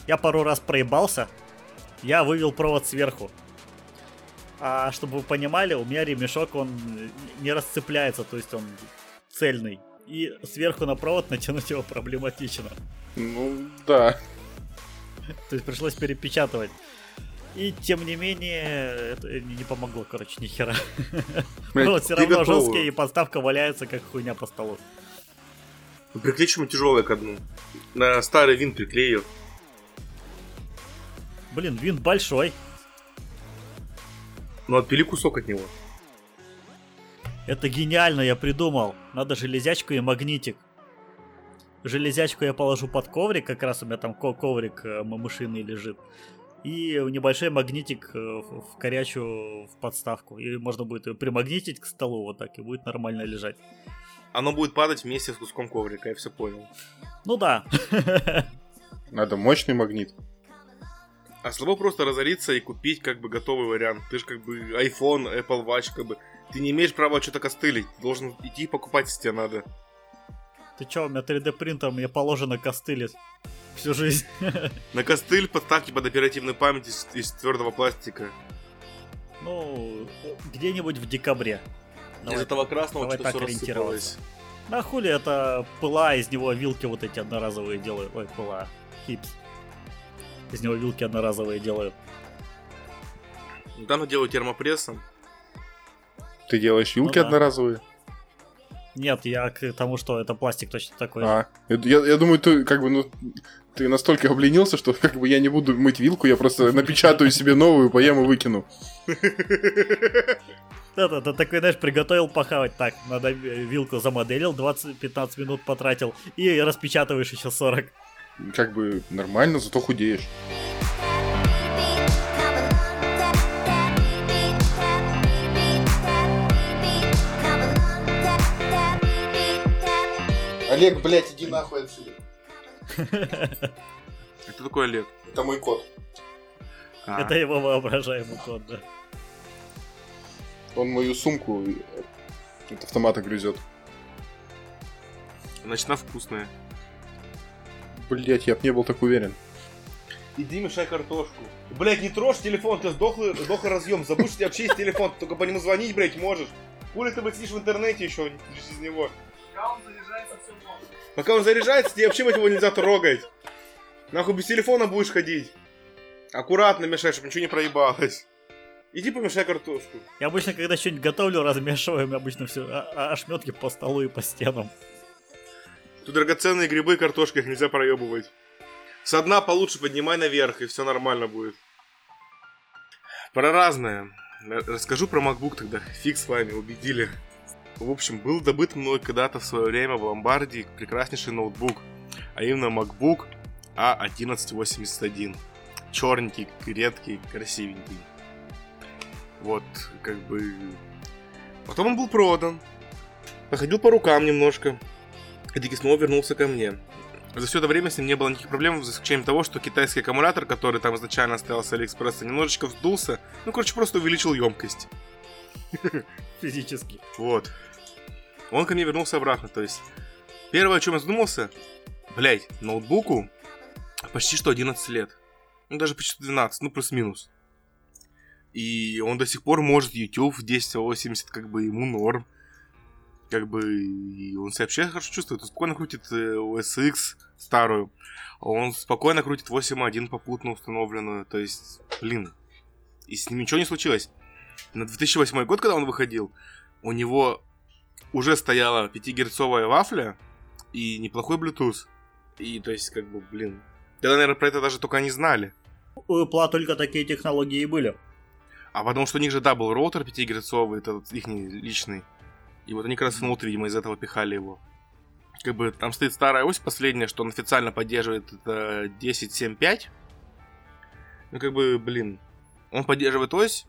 Я пару раз проебался, я вывел провод сверху. А чтобы вы понимали, у меня ремешок, он не расцепляется, то есть он цельный. И сверху на провод натянуть его проблематично. Ну, да. То есть пришлось перепечатывать. И тем не менее, это не помогло, короче, ни хера. Провод все равно жесткий, и подставка валяется, как хуйня по столу. Ну, приклеим тяжелое к дну. На старый винт приклею. Блин, винт большой. Ну, отпили кусок от него. Это гениально, я придумал. Надо железячку и магнитик. Железячку я положу под коврик, как раз у меня там коврик э, мышиный лежит. И небольшой магнитик э, в корячу в подставку. И можно будет ее примагнитить к столу вот так, и будет нормально лежать. Оно будет падать вместе с куском коврика, я все понял. Ну да. <laughs> Надо мощный магнит. А слабо просто разориться и купить как бы готовый вариант. Ты же как бы iPhone, Apple Watch, как бы. Ты не имеешь права что-то костылить. Ты должен идти покупать, если тебе надо. Ты чё, у меня 3D принтер, мне положено костылить всю жизнь. <laughs> На костыль подставки под оперативную память из, из твердого пластика. Ну, где-нибудь в декабре. Давай, из этого красного давай так ориентироваться. На хули это пыла, из него вилки вот эти одноразовые делают. Ой, пыла. Хипс. Из него вилки одноразовые делают. Там делаю термопрессом. Ты делаешь вилки ну, да. одноразовые? Нет, я к тому, что это пластик точно такой. А, я, я думаю, ты как бы, ну, ты настолько обленился, что как бы я не буду мыть вилку, я просто напечатаю себе новую, поем и выкину. Да-да, ты такой, знаешь, приготовил похавать. Так, надо вилку замоделил, 20-15 минут потратил, и распечатываешь еще 40. Как бы нормально, зато худеешь. Олег, блядь, иди нахуй отсюда. Это такой Олег? Это мой кот. А. Это его воображаемый кот, да. Он мою сумку от автомата грызет. Значит, она вкусная. Блять, я б не был так уверен. Иди мешай картошку. Блять, не трожь телефон, ты сдохлый, сдохлый разъем. Забудь, что у тебя вообще есть телефон, ты только по нему звонить, блять, можешь. Хули ты, блядь, сидишь в интернете еще из него. Пока он заряжается, все можно. Пока он заряжается, тебе вообще, блядь, его нельзя трогать. Нахуй без телефона будешь ходить. Аккуратно мешай, чтобы ничего не проебалось. Иди помешай картошку. Я обычно, когда что-нибудь готовлю, размешиваем обычно все а, а ошметки по столу и по стенам. Тут драгоценные грибы и картошка, их нельзя проебывать. Со дна получше поднимай наверх, и все нормально будет. Про разное. Расскажу про MacBook тогда. Фиг с вами, убедили. В общем, был добыт мной когда-то в свое время в ломбарде прекраснейший ноутбук. А именно MacBook A1181. Черненький, редкий, красивенький. Вот, как бы... Потом он был продан. Походил по рукам немножко. И таки снова вернулся ко мне. За все это время с ним не было никаких проблем, за исключением того, что китайский аккумулятор, который там изначально стоял с Алиэкспресса, немножечко вздулся. Ну, короче, просто увеличил емкость. <laughs> Физически. Вот. Он ко мне вернулся обратно, то есть... Первое, о чем я задумался, блять, ноутбуку почти что 11 лет. Ну, даже почти 12, ну, плюс-минус. И он до сих пор может YouTube в 1080, как бы ему норм. Как бы и он себя вообще хорошо чувствует. Он спокойно крутит э, X старую. Он спокойно крутит 8.1 попутно установленную. То есть, блин. И с ним ничего не случилось. На 2008 год, когда он выходил, у него уже стояла 5-герцовая вафля и неплохой Bluetooth. И, то есть, как бы, блин. Тогда, наверное, про это даже только не знали. У Apple только такие технологии и были. А потому что у них же, да, был роутер 5 герцовый, это их личный. И вот они как раз внутрь, видимо, из этого пихали его. Как бы там стоит старая ось последняя, что он официально поддерживает, это 10.7.5. Ну, как бы, блин, он поддерживает ось,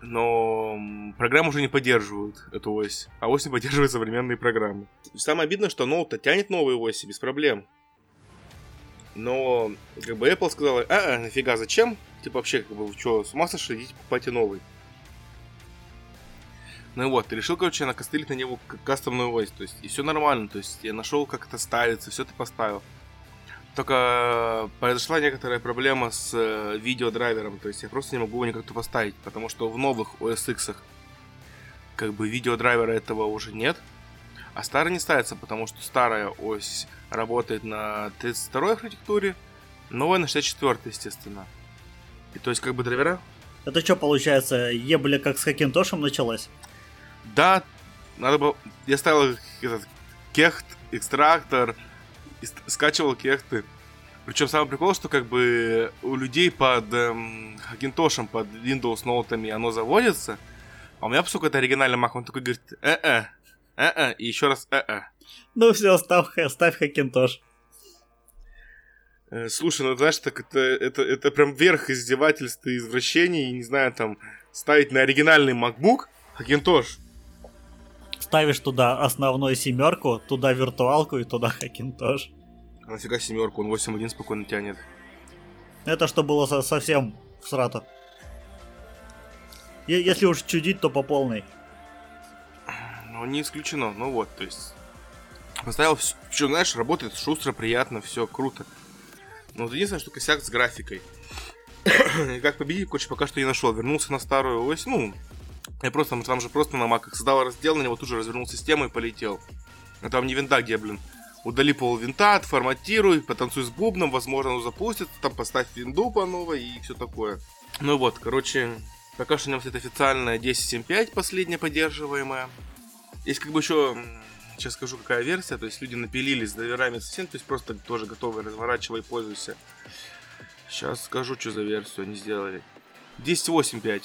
но программы уже не поддерживают эту ось, а ось не поддерживает современные программы. Самое обидное, что ноут-то тянет новые оси без проблем. Но, как бы, Apple сказала, а, а нафига, зачем? Типа вообще, как бы, что, с ума сошли, идите покупайте новый. Ну вот, ты решил, короче, накостылить на него кастомную ось, то есть, и все нормально, то есть, я нашел, как это ставится, все ты поставил. Только произошла некоторая проблема с э, видеодрайвером, то есть я просто не могу его никак поставить, потому что в новых OS X как бы видеодрайвера этого уже нет, а старый не ставится, потому что старая ось работает на 32 архитектуре, новая на 64 естественно. И то есть как бы драйвера... Это что получается, ебля как с Хакинтошем началось? Да, надо было... Я ставил этот кехт, экстрактор, скачивал кехты. Причем самый прикол, что как бы у людей под эм, Hackintosh, под Windows ноутами оно заводится, А у меня, поскольку это оригинальный Mac, он такой говорит, э-э, э-э, и еще раз э-э. Ну все, ставь, ставь Хакинтош. Э, слушай, ну знаешь, так это, это, это прям верх издевательства и извращений, не знаю, там, ставить на оригинальный MacBook Хакинтош. Ставишь туда основную семерку, туда виртуалку и туда Хакинтош. А нафига семерку, он 8.1 спокойно тянет. Это что было со- совсем всрато. Е- если уж чудить, то по полной. Ну, не исключено, ну вот, то есть... Поставил все, что, знаешь, работает шустро, приятно, все круто. Но вот единственное, что косяк с графикой. <coughs> И как победить, короче, пока что не нашел. Вернулся на старую ось, ну, я просто, там же просто на маках создал раздел, на него тут же развернул систему и полетел. А там не винта, где, блин, удали пол винта, отформатируй, потанцуй с бубном, возможно, оно запустится, там поставь винду по новой и все такое. Ну вот, короче, пока что у него стоит официальная 10.7.5, последняя поддерживаемая. Есть как бы еще, сейчас скажу, какая версия, то есть люди напилились с драйверами совсем, то есть просто тоже готовы, разворачивай, пользуйся. Сейчас скажу, что за версию они сделали. 10.8.5.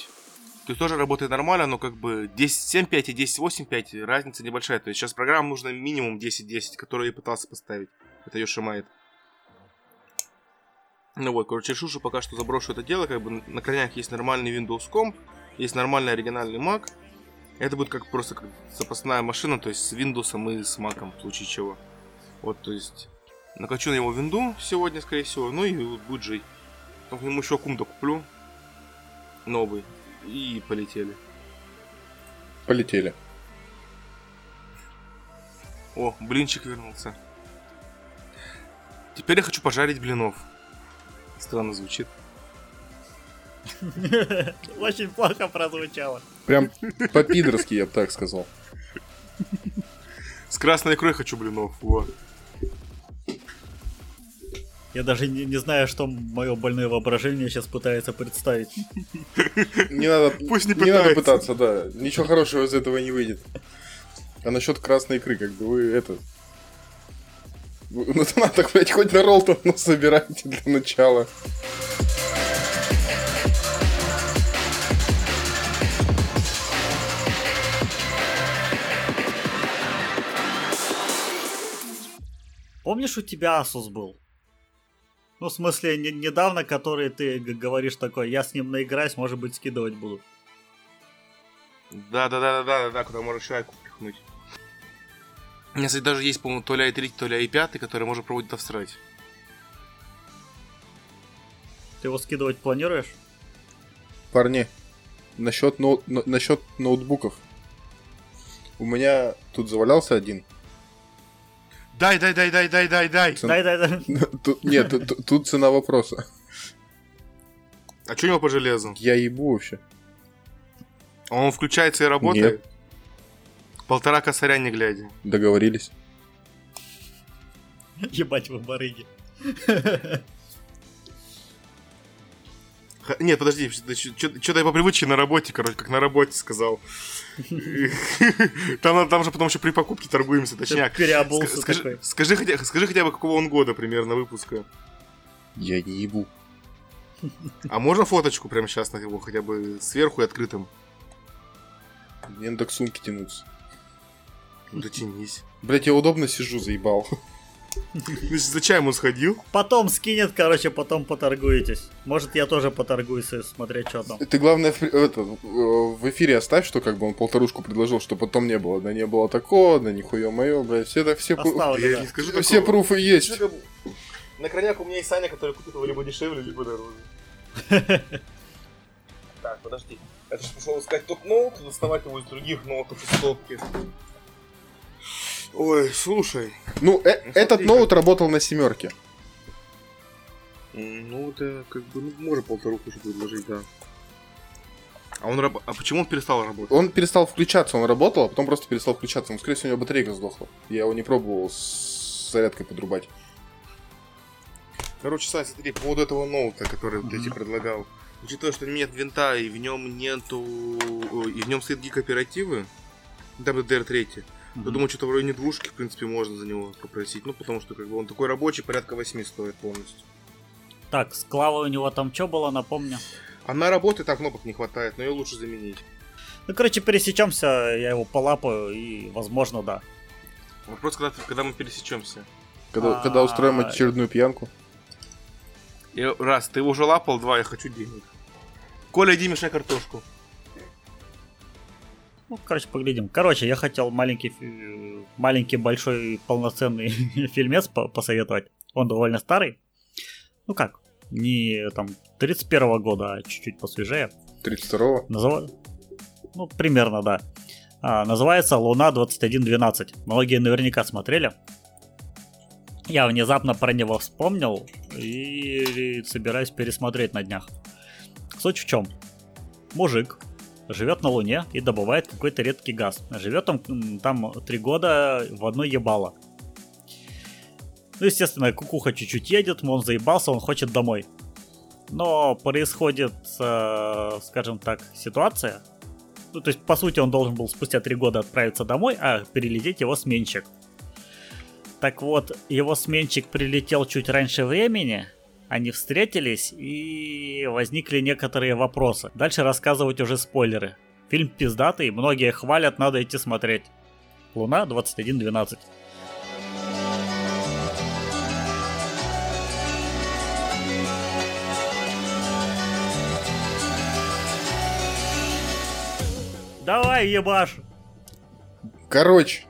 То есть тоже работает нормально, но как бы 10.7.5 и 10.8.5 разница небольшая. То есть сейчас программам нужно минимум 10.10, которую я пытался поставить. Это Йошимайт. Ну вот, короче, решу, что пока что заброшу это дело. Как бы на крайняк есть нормальный Windows Comp, есть нормальный оригинальный Mac. Это будет как просто как запасная машина, то есть с Windows и с Mac, в случае чего. Вот, то есть накачу на его винду сегодня, скорее всего, ну и будет жить. Потом к нему еще кум куплю. Новый. И полетели. Полетели. О, блинчик вернулся. Теперь я хочу пожарить блинов. Странно звучит. <laughs> Очень плохо прозвучало. Прям по-пидорски, я бы так сказал. С красной икрой хочу блинов. Вот. Я даже не, не знаю, что мое больное воображение сейчас пытается представить. Не надо, Пусть не не надо пытается. пытаться, да. Ничего хорошего из этого не выйдет. А насчет красной икры, как бы вы это... вы- Ну, то надо, блядь, хоть на ролл-то <laughs> ну, собирайте для начала. Помнишь, у тебя Asus был? Ну, в смысле, не- недавно, который ты говоришь такой, я с ним наиграюсь, может быть, скидывать буду. Да, да, да, да, да, да, куда можно шайку впихнуть. У меня, кстати, даже есть, по-моему, то ли i3, то ли i5, который можно проводить всрать. Ты его скидывать планируешь? Парни, насчет, ноут- но- насчет ноутбуков. У меня тут завалялся один. Дай, дай, дай, дай, дай, дай, дай. Цен- Дай, дай, дай. <laughs> Тут- Нет, тут- тут- цена вопроса. А что у него по железу? Я ебу вообще. А Он включается и работает? Полтора косаря не глядя. Договорились. Ебать вы барыги. <laughs> Х- Нет, подожди, что-то я по привычке на работе, короче, как на работе сказал. <laughs> Там, там же потом еще при покупке торгуемся, точняк. Переобулся Ска- Скажи, такой. скажи, хотя, скажи хотя бы, какого он года примерно выпуска. Я не ебу. А можно фоточку прямо сейчас на его хотя бы сверху и открытым? Мне надо к сумке тянуться. Ну, дотянись. Блять, я удобно сижу, заебал. Ну, за чаем он сходил? Потом скинет, короче, потом поторгуетесь. Может, я тоже поторгуюсь и смотреть, что там. Ты главное в, это, в эфире оставь, что как бы он полторушку предложил, что потом не было. Да не было такого, да нихуя мое, блядь. Все, так, все, Оставлю, Я да. не скажу все такого. пруфы есть. На крайняк у меня есть Саня, который купит его либо дешевле, либо дороже. <laughs> Так, подожди. Это же пошел искать топ-ноут, доставать его из других ноутов из стопки. Ой, слушай. Ну, э- Ну, этот смотри, ноут работал на семерке. Ну, это как бы, ну, можно полторуху уже предложить, да. А он раб... А почему он перестал работать? Он перестал включаться, он работал, а потом просто перестал включаться. Ну, скорее всего, у него батарейка сдохла. Я его не пробовал с зарядкой подрубать. Короче, Сань, смотри, по поводу этого ноута, который вот я тебе предлагал. Учитывая, что нет винта, и в нем нету... И в нем стоит гиг-оперативы, там DDR3, то Мгм. думаю, что-то в районе двушки, в принципе, можно за него попросить. Ну, потому что как бы он такой рабочий, порядка 8 стоит полностью. Так, с Клавой у него там что было, напомню. Она работает, а кнопок не хватает, но ее лучше заменить. Ну, короче, пересечемся, я его полапаю, и, возможно, да. Вопрос, когда, когда мы пересечемся. Когда, когда устроим очередную пьянку. И, раз, ты уже лапал, два, я хочу денег. Коля, иди мешай картошку. Ну, короче, поглядим. Короче, я хотел маленький, маленький большой полноценный <laughs> фильмец посоветовать. Он довольно старый. Ну как, не там 31 года, а чуть-чуть посвежее. 32-го? Назов... Ну, примерно, да. А, называется «Луна 2112». Многие наверняка смотрели. Я внезапно про него вспомнил и собираюсь пересмотреть на днях. Суть в чем? Мужик живет на Луне и добывает какой-то редкий газ. Живет он там три года в одной ебало. Ну, естественно, кукуха чуть-чуть едет, он заебался, он хочет домой. Но происходит, э, скажем так, ситуация. Ну, то есть, по сути, он должен был спустя три года отправиться домой, а перелететь его сменщик. Так вот, его сменщик прилетел чуть раньше времени, они встретились и возникли некоторые вопросы. Дальше рассказывать уже спойлеры. Фильм пиздатый, многие хвалят, надо идти смотреть. Луна 2112. Давай, ебаш! Короче,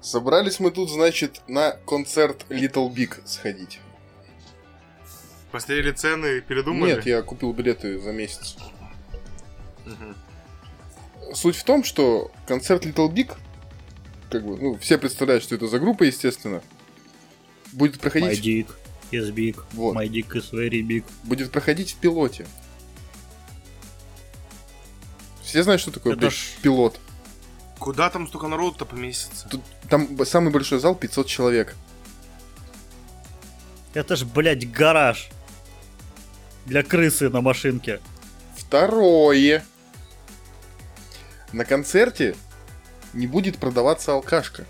собрались мы тут, значит, на концерт Little Big сходить. Посмотрели цены и передумали? Нет, я купил билеты за месяц. Угу. Суть в том, что концерт Little Big, как бы, ну, все представляют, что это за группа, естественно, будет проходить... My dick is big. Вот. My dick is very big. Будет проходить в пилоте. Все знают, что такое, Это блядь, ж... пилот? Куда там столько народу-то поместится? Тут, там самый большой зал 500 человек. Это ж, блядь, гараж. Для крысы на машинке. Второе. На концерте не будет продаваться алкашка.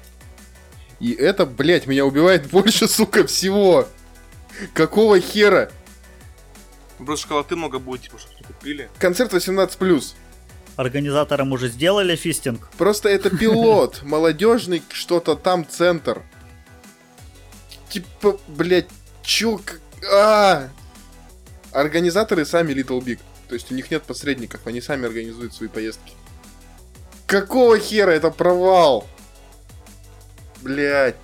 И это, блядь, меня убивает <laughs> больше, сука, всего. Какого хера? Просто шоколады много будет, типа, что купили. Концерт 18+. Организаторам уже сделали фистинг? Просто это <laughs> пилот, молодежный что-то там центр. Типа, блядь, чё, а, Организаторы сами Little Big. То есть у них нет посредников, они сами организуют свои поездки. Какого хера это провал? Блять.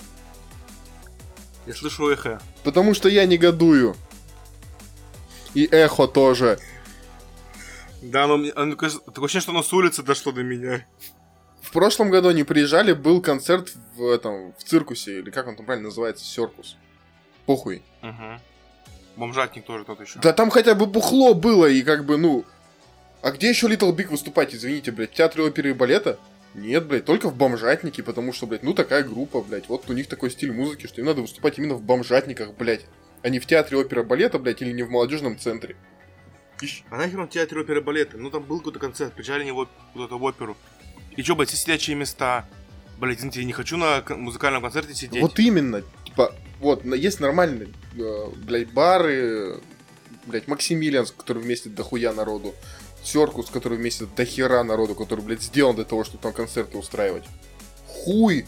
Я слышу эхо. Потому что я негодую. И эхо тоже. Да, но мне, оно, такое ощущение, что оно с улицы дошло до меня. В прошлом году они приезжали, был концерт в этом, в циркусе, или как он там правильно называется, Серкус. Похуй. Угу. Бомжатник тоже тот еще. Да там хотя бы бухло было, и как бы, ну... А где еще Little Big выступать, извините, блядь? В театре оперы и балета? Нет, блядь, только в бомжатнике, потому что, блядь, ну такая группа, блядь. Вот у них такой стиль музыки, что им надо выступать именно в бомжатниках, блядь. А не в театре опера балета, блядь, или не в молодежном центре. Ищ. А нахер он в театре оперы балета? Ну там был какой-то концерт, приезжали не куда-то в оперу. И чё, блядь, все сидячие места. Блядь, извините, я не хочу на музыкальном концерте сидеть. Вот именно. Типа, вот, есть нормальные, э, блядь, бары, блядь, Максимилианс, который вместе дохуя народу, Серкус, который вместе до хера народу, который, блядь, сделан для того, чтобы там концерты устраивать. Хуй!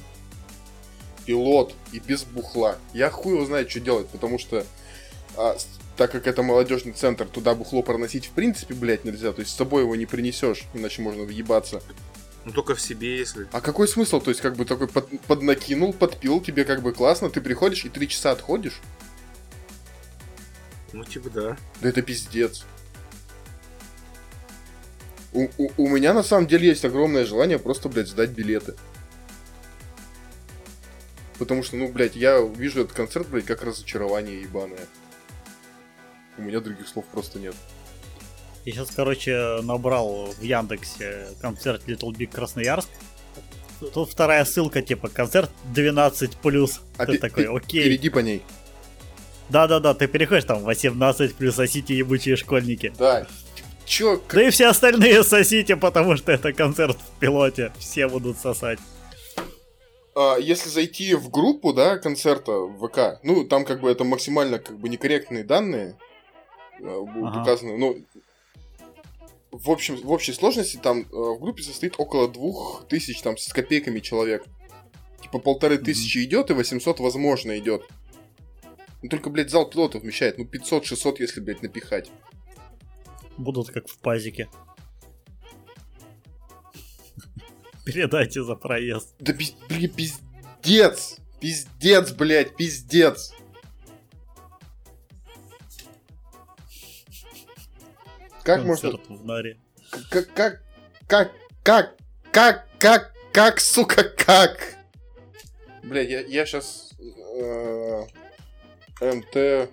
Пилот и без бухла. Я хуй его знает, что делать, потому что а, так как это молодежный центр, туда бухло проносить в принципе, блядь, нельзя. То есть с собой его не принесешь, иначе можно въебаться. Ну только в себе, если. А какой смысл? То есть, как бы такой под, поднакинул, подпил, тебе как бы классно, ты приходишь и три часа отходишь? Ну, типа, да. Да это пиздец. У, у, у меня на самом деле есть огромное желание просто, блядь, сдать билеты. Потому что, ну, блядь, я вижу этот концерт, блядь, как разочарование ебаное. У меня других слов просто нет. Я сейчас, короче, набрал в Яндексе концерт Little Big Красноярск. Тут вторая ссылка, типа, концерт 12+. А ты такой, окей. Перейди по ней. Да-да-да, ты переходишь там 18 плюс, сосите ебучие школьники. Да. Чё? Да и все остальные сосите, потому что это концерт в пилоте. Все будут сосать. А, если зайти в группу, да, концерта в ВК, ну, там как бы это максимально как бы некорректные данные, а, будут ага. указаны. Ну, в, общем, в общей сложности там э, в группе состоит около двух тысяч там с копейками человек. Типа полторы mm-hmm. тысячи идет и 800 возможно идет. Ну только, блядь, зал пилотов вмещает, ну 500-600, если, блядь, напихать. Будут как в пазике. <laughs> Передайте за проезд. Да пиздец! Пиздец, блядь, пиздец! Как можно... В норе. Как, как, как, как, как, как, как, сука, как? Блядь, я, я сейчас... Э, МТ,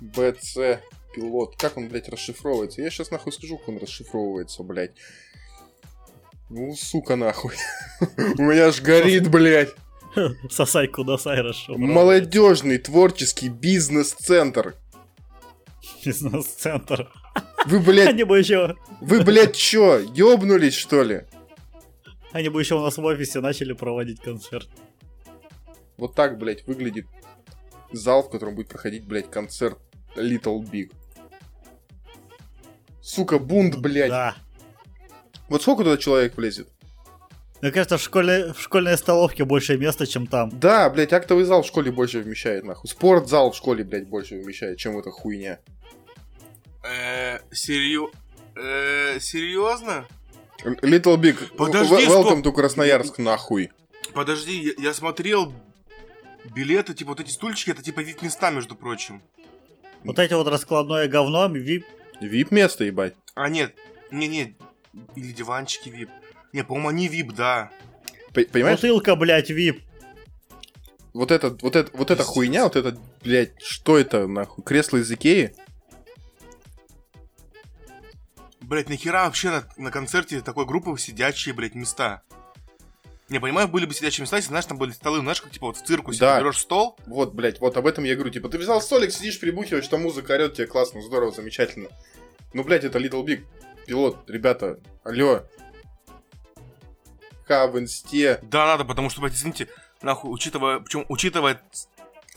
БЦ, пилот. Как он, блядь, расшифровывается? Я сейчас нахуй скажу, как он расшифровывается, блядь. Ну, сука, нахуй. <laughs> У меня аж горит, блядь. <laughs> Сосай кудасай расшифровывается. Молодежный творческий бизнес-центр. Бизнес-центр. Вы, блядь... Они бы еще... Вы, блядь, чё, ёбнулись, что ли? Они бы еще у нас в офисе начали проводить концерт. Вот так, блядь, выглядит зал, в котором будет проходить, блядь, концерт Little Big. Сука, бунт, блядь. Да. Вот сколько туда человек влезет? Мне кажется, в, школе, в школьной столовке больше места, чем там. Да, блядь, актовый зал в школе больше вмещает, нахуй. Спортзал в школе, блядь, больше вмещает, чем эта хуйня. Э. Э, серьезно? Little Big, Подожди, welcome to Красноярск, нахуй. Подожди, я, я смотрел билеты, типа вот эти стульчики, это типа вид места, между прочим. Вот эти вот раскладное говно, вип. Вип место, ебать. А, нет, не-не, или диванчики вип. Не, по-моему, они вип, да. Понимаешь? Бутылка, блядь, вип. Вот это, вот это, вот эта хуйня, вот это, блядь, что это, нахуй, кресло из Икеи? Блять, нахера вообще на, на концерте такой группы сидячие, блядь, места? Не, понимаю, были бы сидячие места, если, знаешь, там были столы, знаешь, как, типа, вот в циркусе, да. ты берешь стол. Вот, блядь, вот об этом я говорю. Типа, ты взял столик, сидишь, прибухиваешь, что музыка орет тебе классно, здорово, замечательно. Ну, блядь, это Little Big. Пилот, ребята, алло. Ха, в инсте. Да, надо, потому что, блядь, извините, нахуй, учитывая, причем, учитывая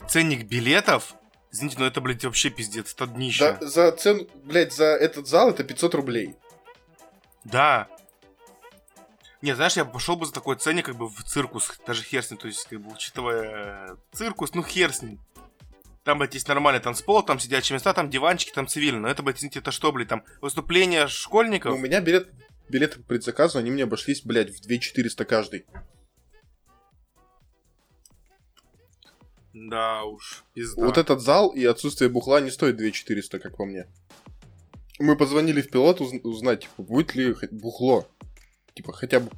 ценник билетов, извините, но это, блядь, вообще пиздец, это днище. Да, за цену, блядь, за этот зал это 500 рублей. Да, не, знаешь, я пошел бы за такой ценник как бы в циркус, даже хер с ним, то есть, как бы, учитывая циркус, ну хер с ним. Там, блядь, есть нормальный танцпол, там сидячие места, там диванчики, там цивильно. Но это, блядь, извините, это что, блядь, там выступление школьников? Ну, у меня билет, билеты по предзаказу, они мне обошлись, блядь, в 2400 каждый. Да уж, пизда. Вот этот зал и отсутствие бухла не стоит 2400, как по мне. Мы позвонили в пилот узнать, типа, будет ли бухло. Типа, хотя бы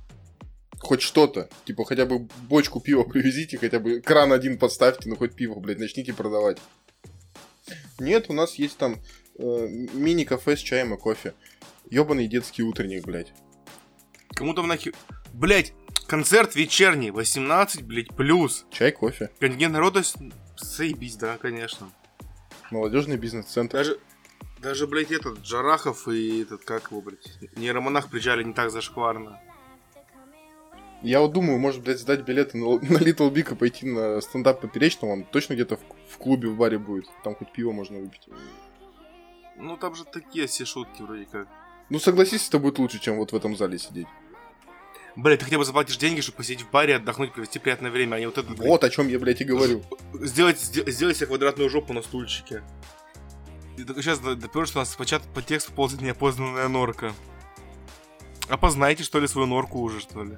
хоть что-то. Типа, хотя бы бочку пива привезите, хотя бы кран один подставьте, ну хоть пиво, блядь, начните продавать. Нет, у нас есть там э, мини-кафе с чаем и кофе. Ёбаный детский утренник, блядь. Кому там нахер... Блядь, концерт вечерний, 18, блядь, плюс. Чай, кофе. Контингент народа, заебись, да, конечно. Молодежный бизнес-центр. Даже, даже, блядь, этот Джарахов и этот, как его, блядь, нейромонах приезжали не так зашкварно. Я вот думаю, может, блядь, сдать билеты на, на Little Big и пойти на стендап поперечного. Он точно где-то в, в клубе, в баре будет. Там хоть пиво можно выпить. Ну, там же такие все шутки вроде как. Ну, согласись, это будет лучше, чем вот в этом зале сидеть. Блять, ты хотя бы заплатишь деньги, чтобы посидеть в баре, отдохнуть, провести приятное время, а не вот это... Вот о чем я, блядь, и говорю. Сделать, сделать себе квадратную жопу на стульчике. И только сейчас допер, что у нас по, чат, по тексту ползает неопознанная норка. Опознайте, что ли, свою норку уже, что ли?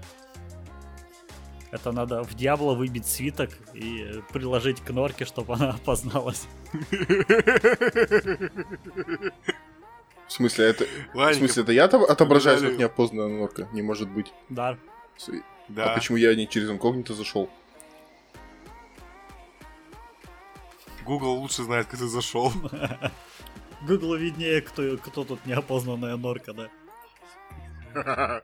Это надо в Диабло выбить свиток и приложить к норке, чтобы она <laughs> опозналась. <laughs> В смысле, это, в смысле, это я отображаюсь как неопознанная норка? Не может быть. Да. Да. А почему я не через инкогнито зашел? Google лучше знает, как ты зашел. <laughs> Google виднее, кто, кто тут неопознанная норка, да. <laughs>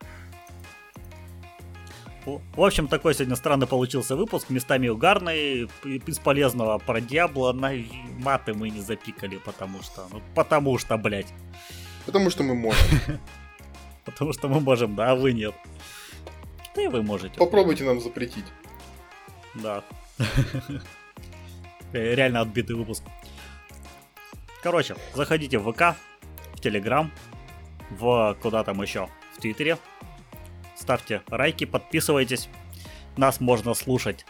В общем, такой сегодня странный получился выпуск, местами угарный, из полезного про Диабло, на маты мы не запикали, потому что, ну, потому что, блядь. Потому что мы можем. <laughs> Потому что мы можем, да, а вы нет. Да и вы можете. Попробуйте нам запретить. Да. <laughs> Реально отбитый выпуск. Короче, заходите в ВК, в Телеграм, в куда там еще, в Твиттере. Ставьте лайки, подписывайтесь. Нас можно слушать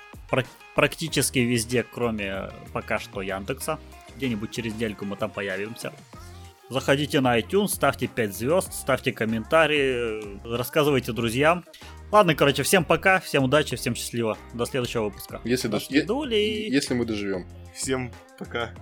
практически везде, кроме пока что Яндекса. Где-нибудь через недельку мы там появимся. Заходите на iTunes, ставьте 5 звезд, ставьте комментарии, рассказывайте друзьям. Ладно, короче, всем пока, всем удачи, всем счастливо. До следующего выпуска. Если, до дож... е- если мы доживем. Всем пока.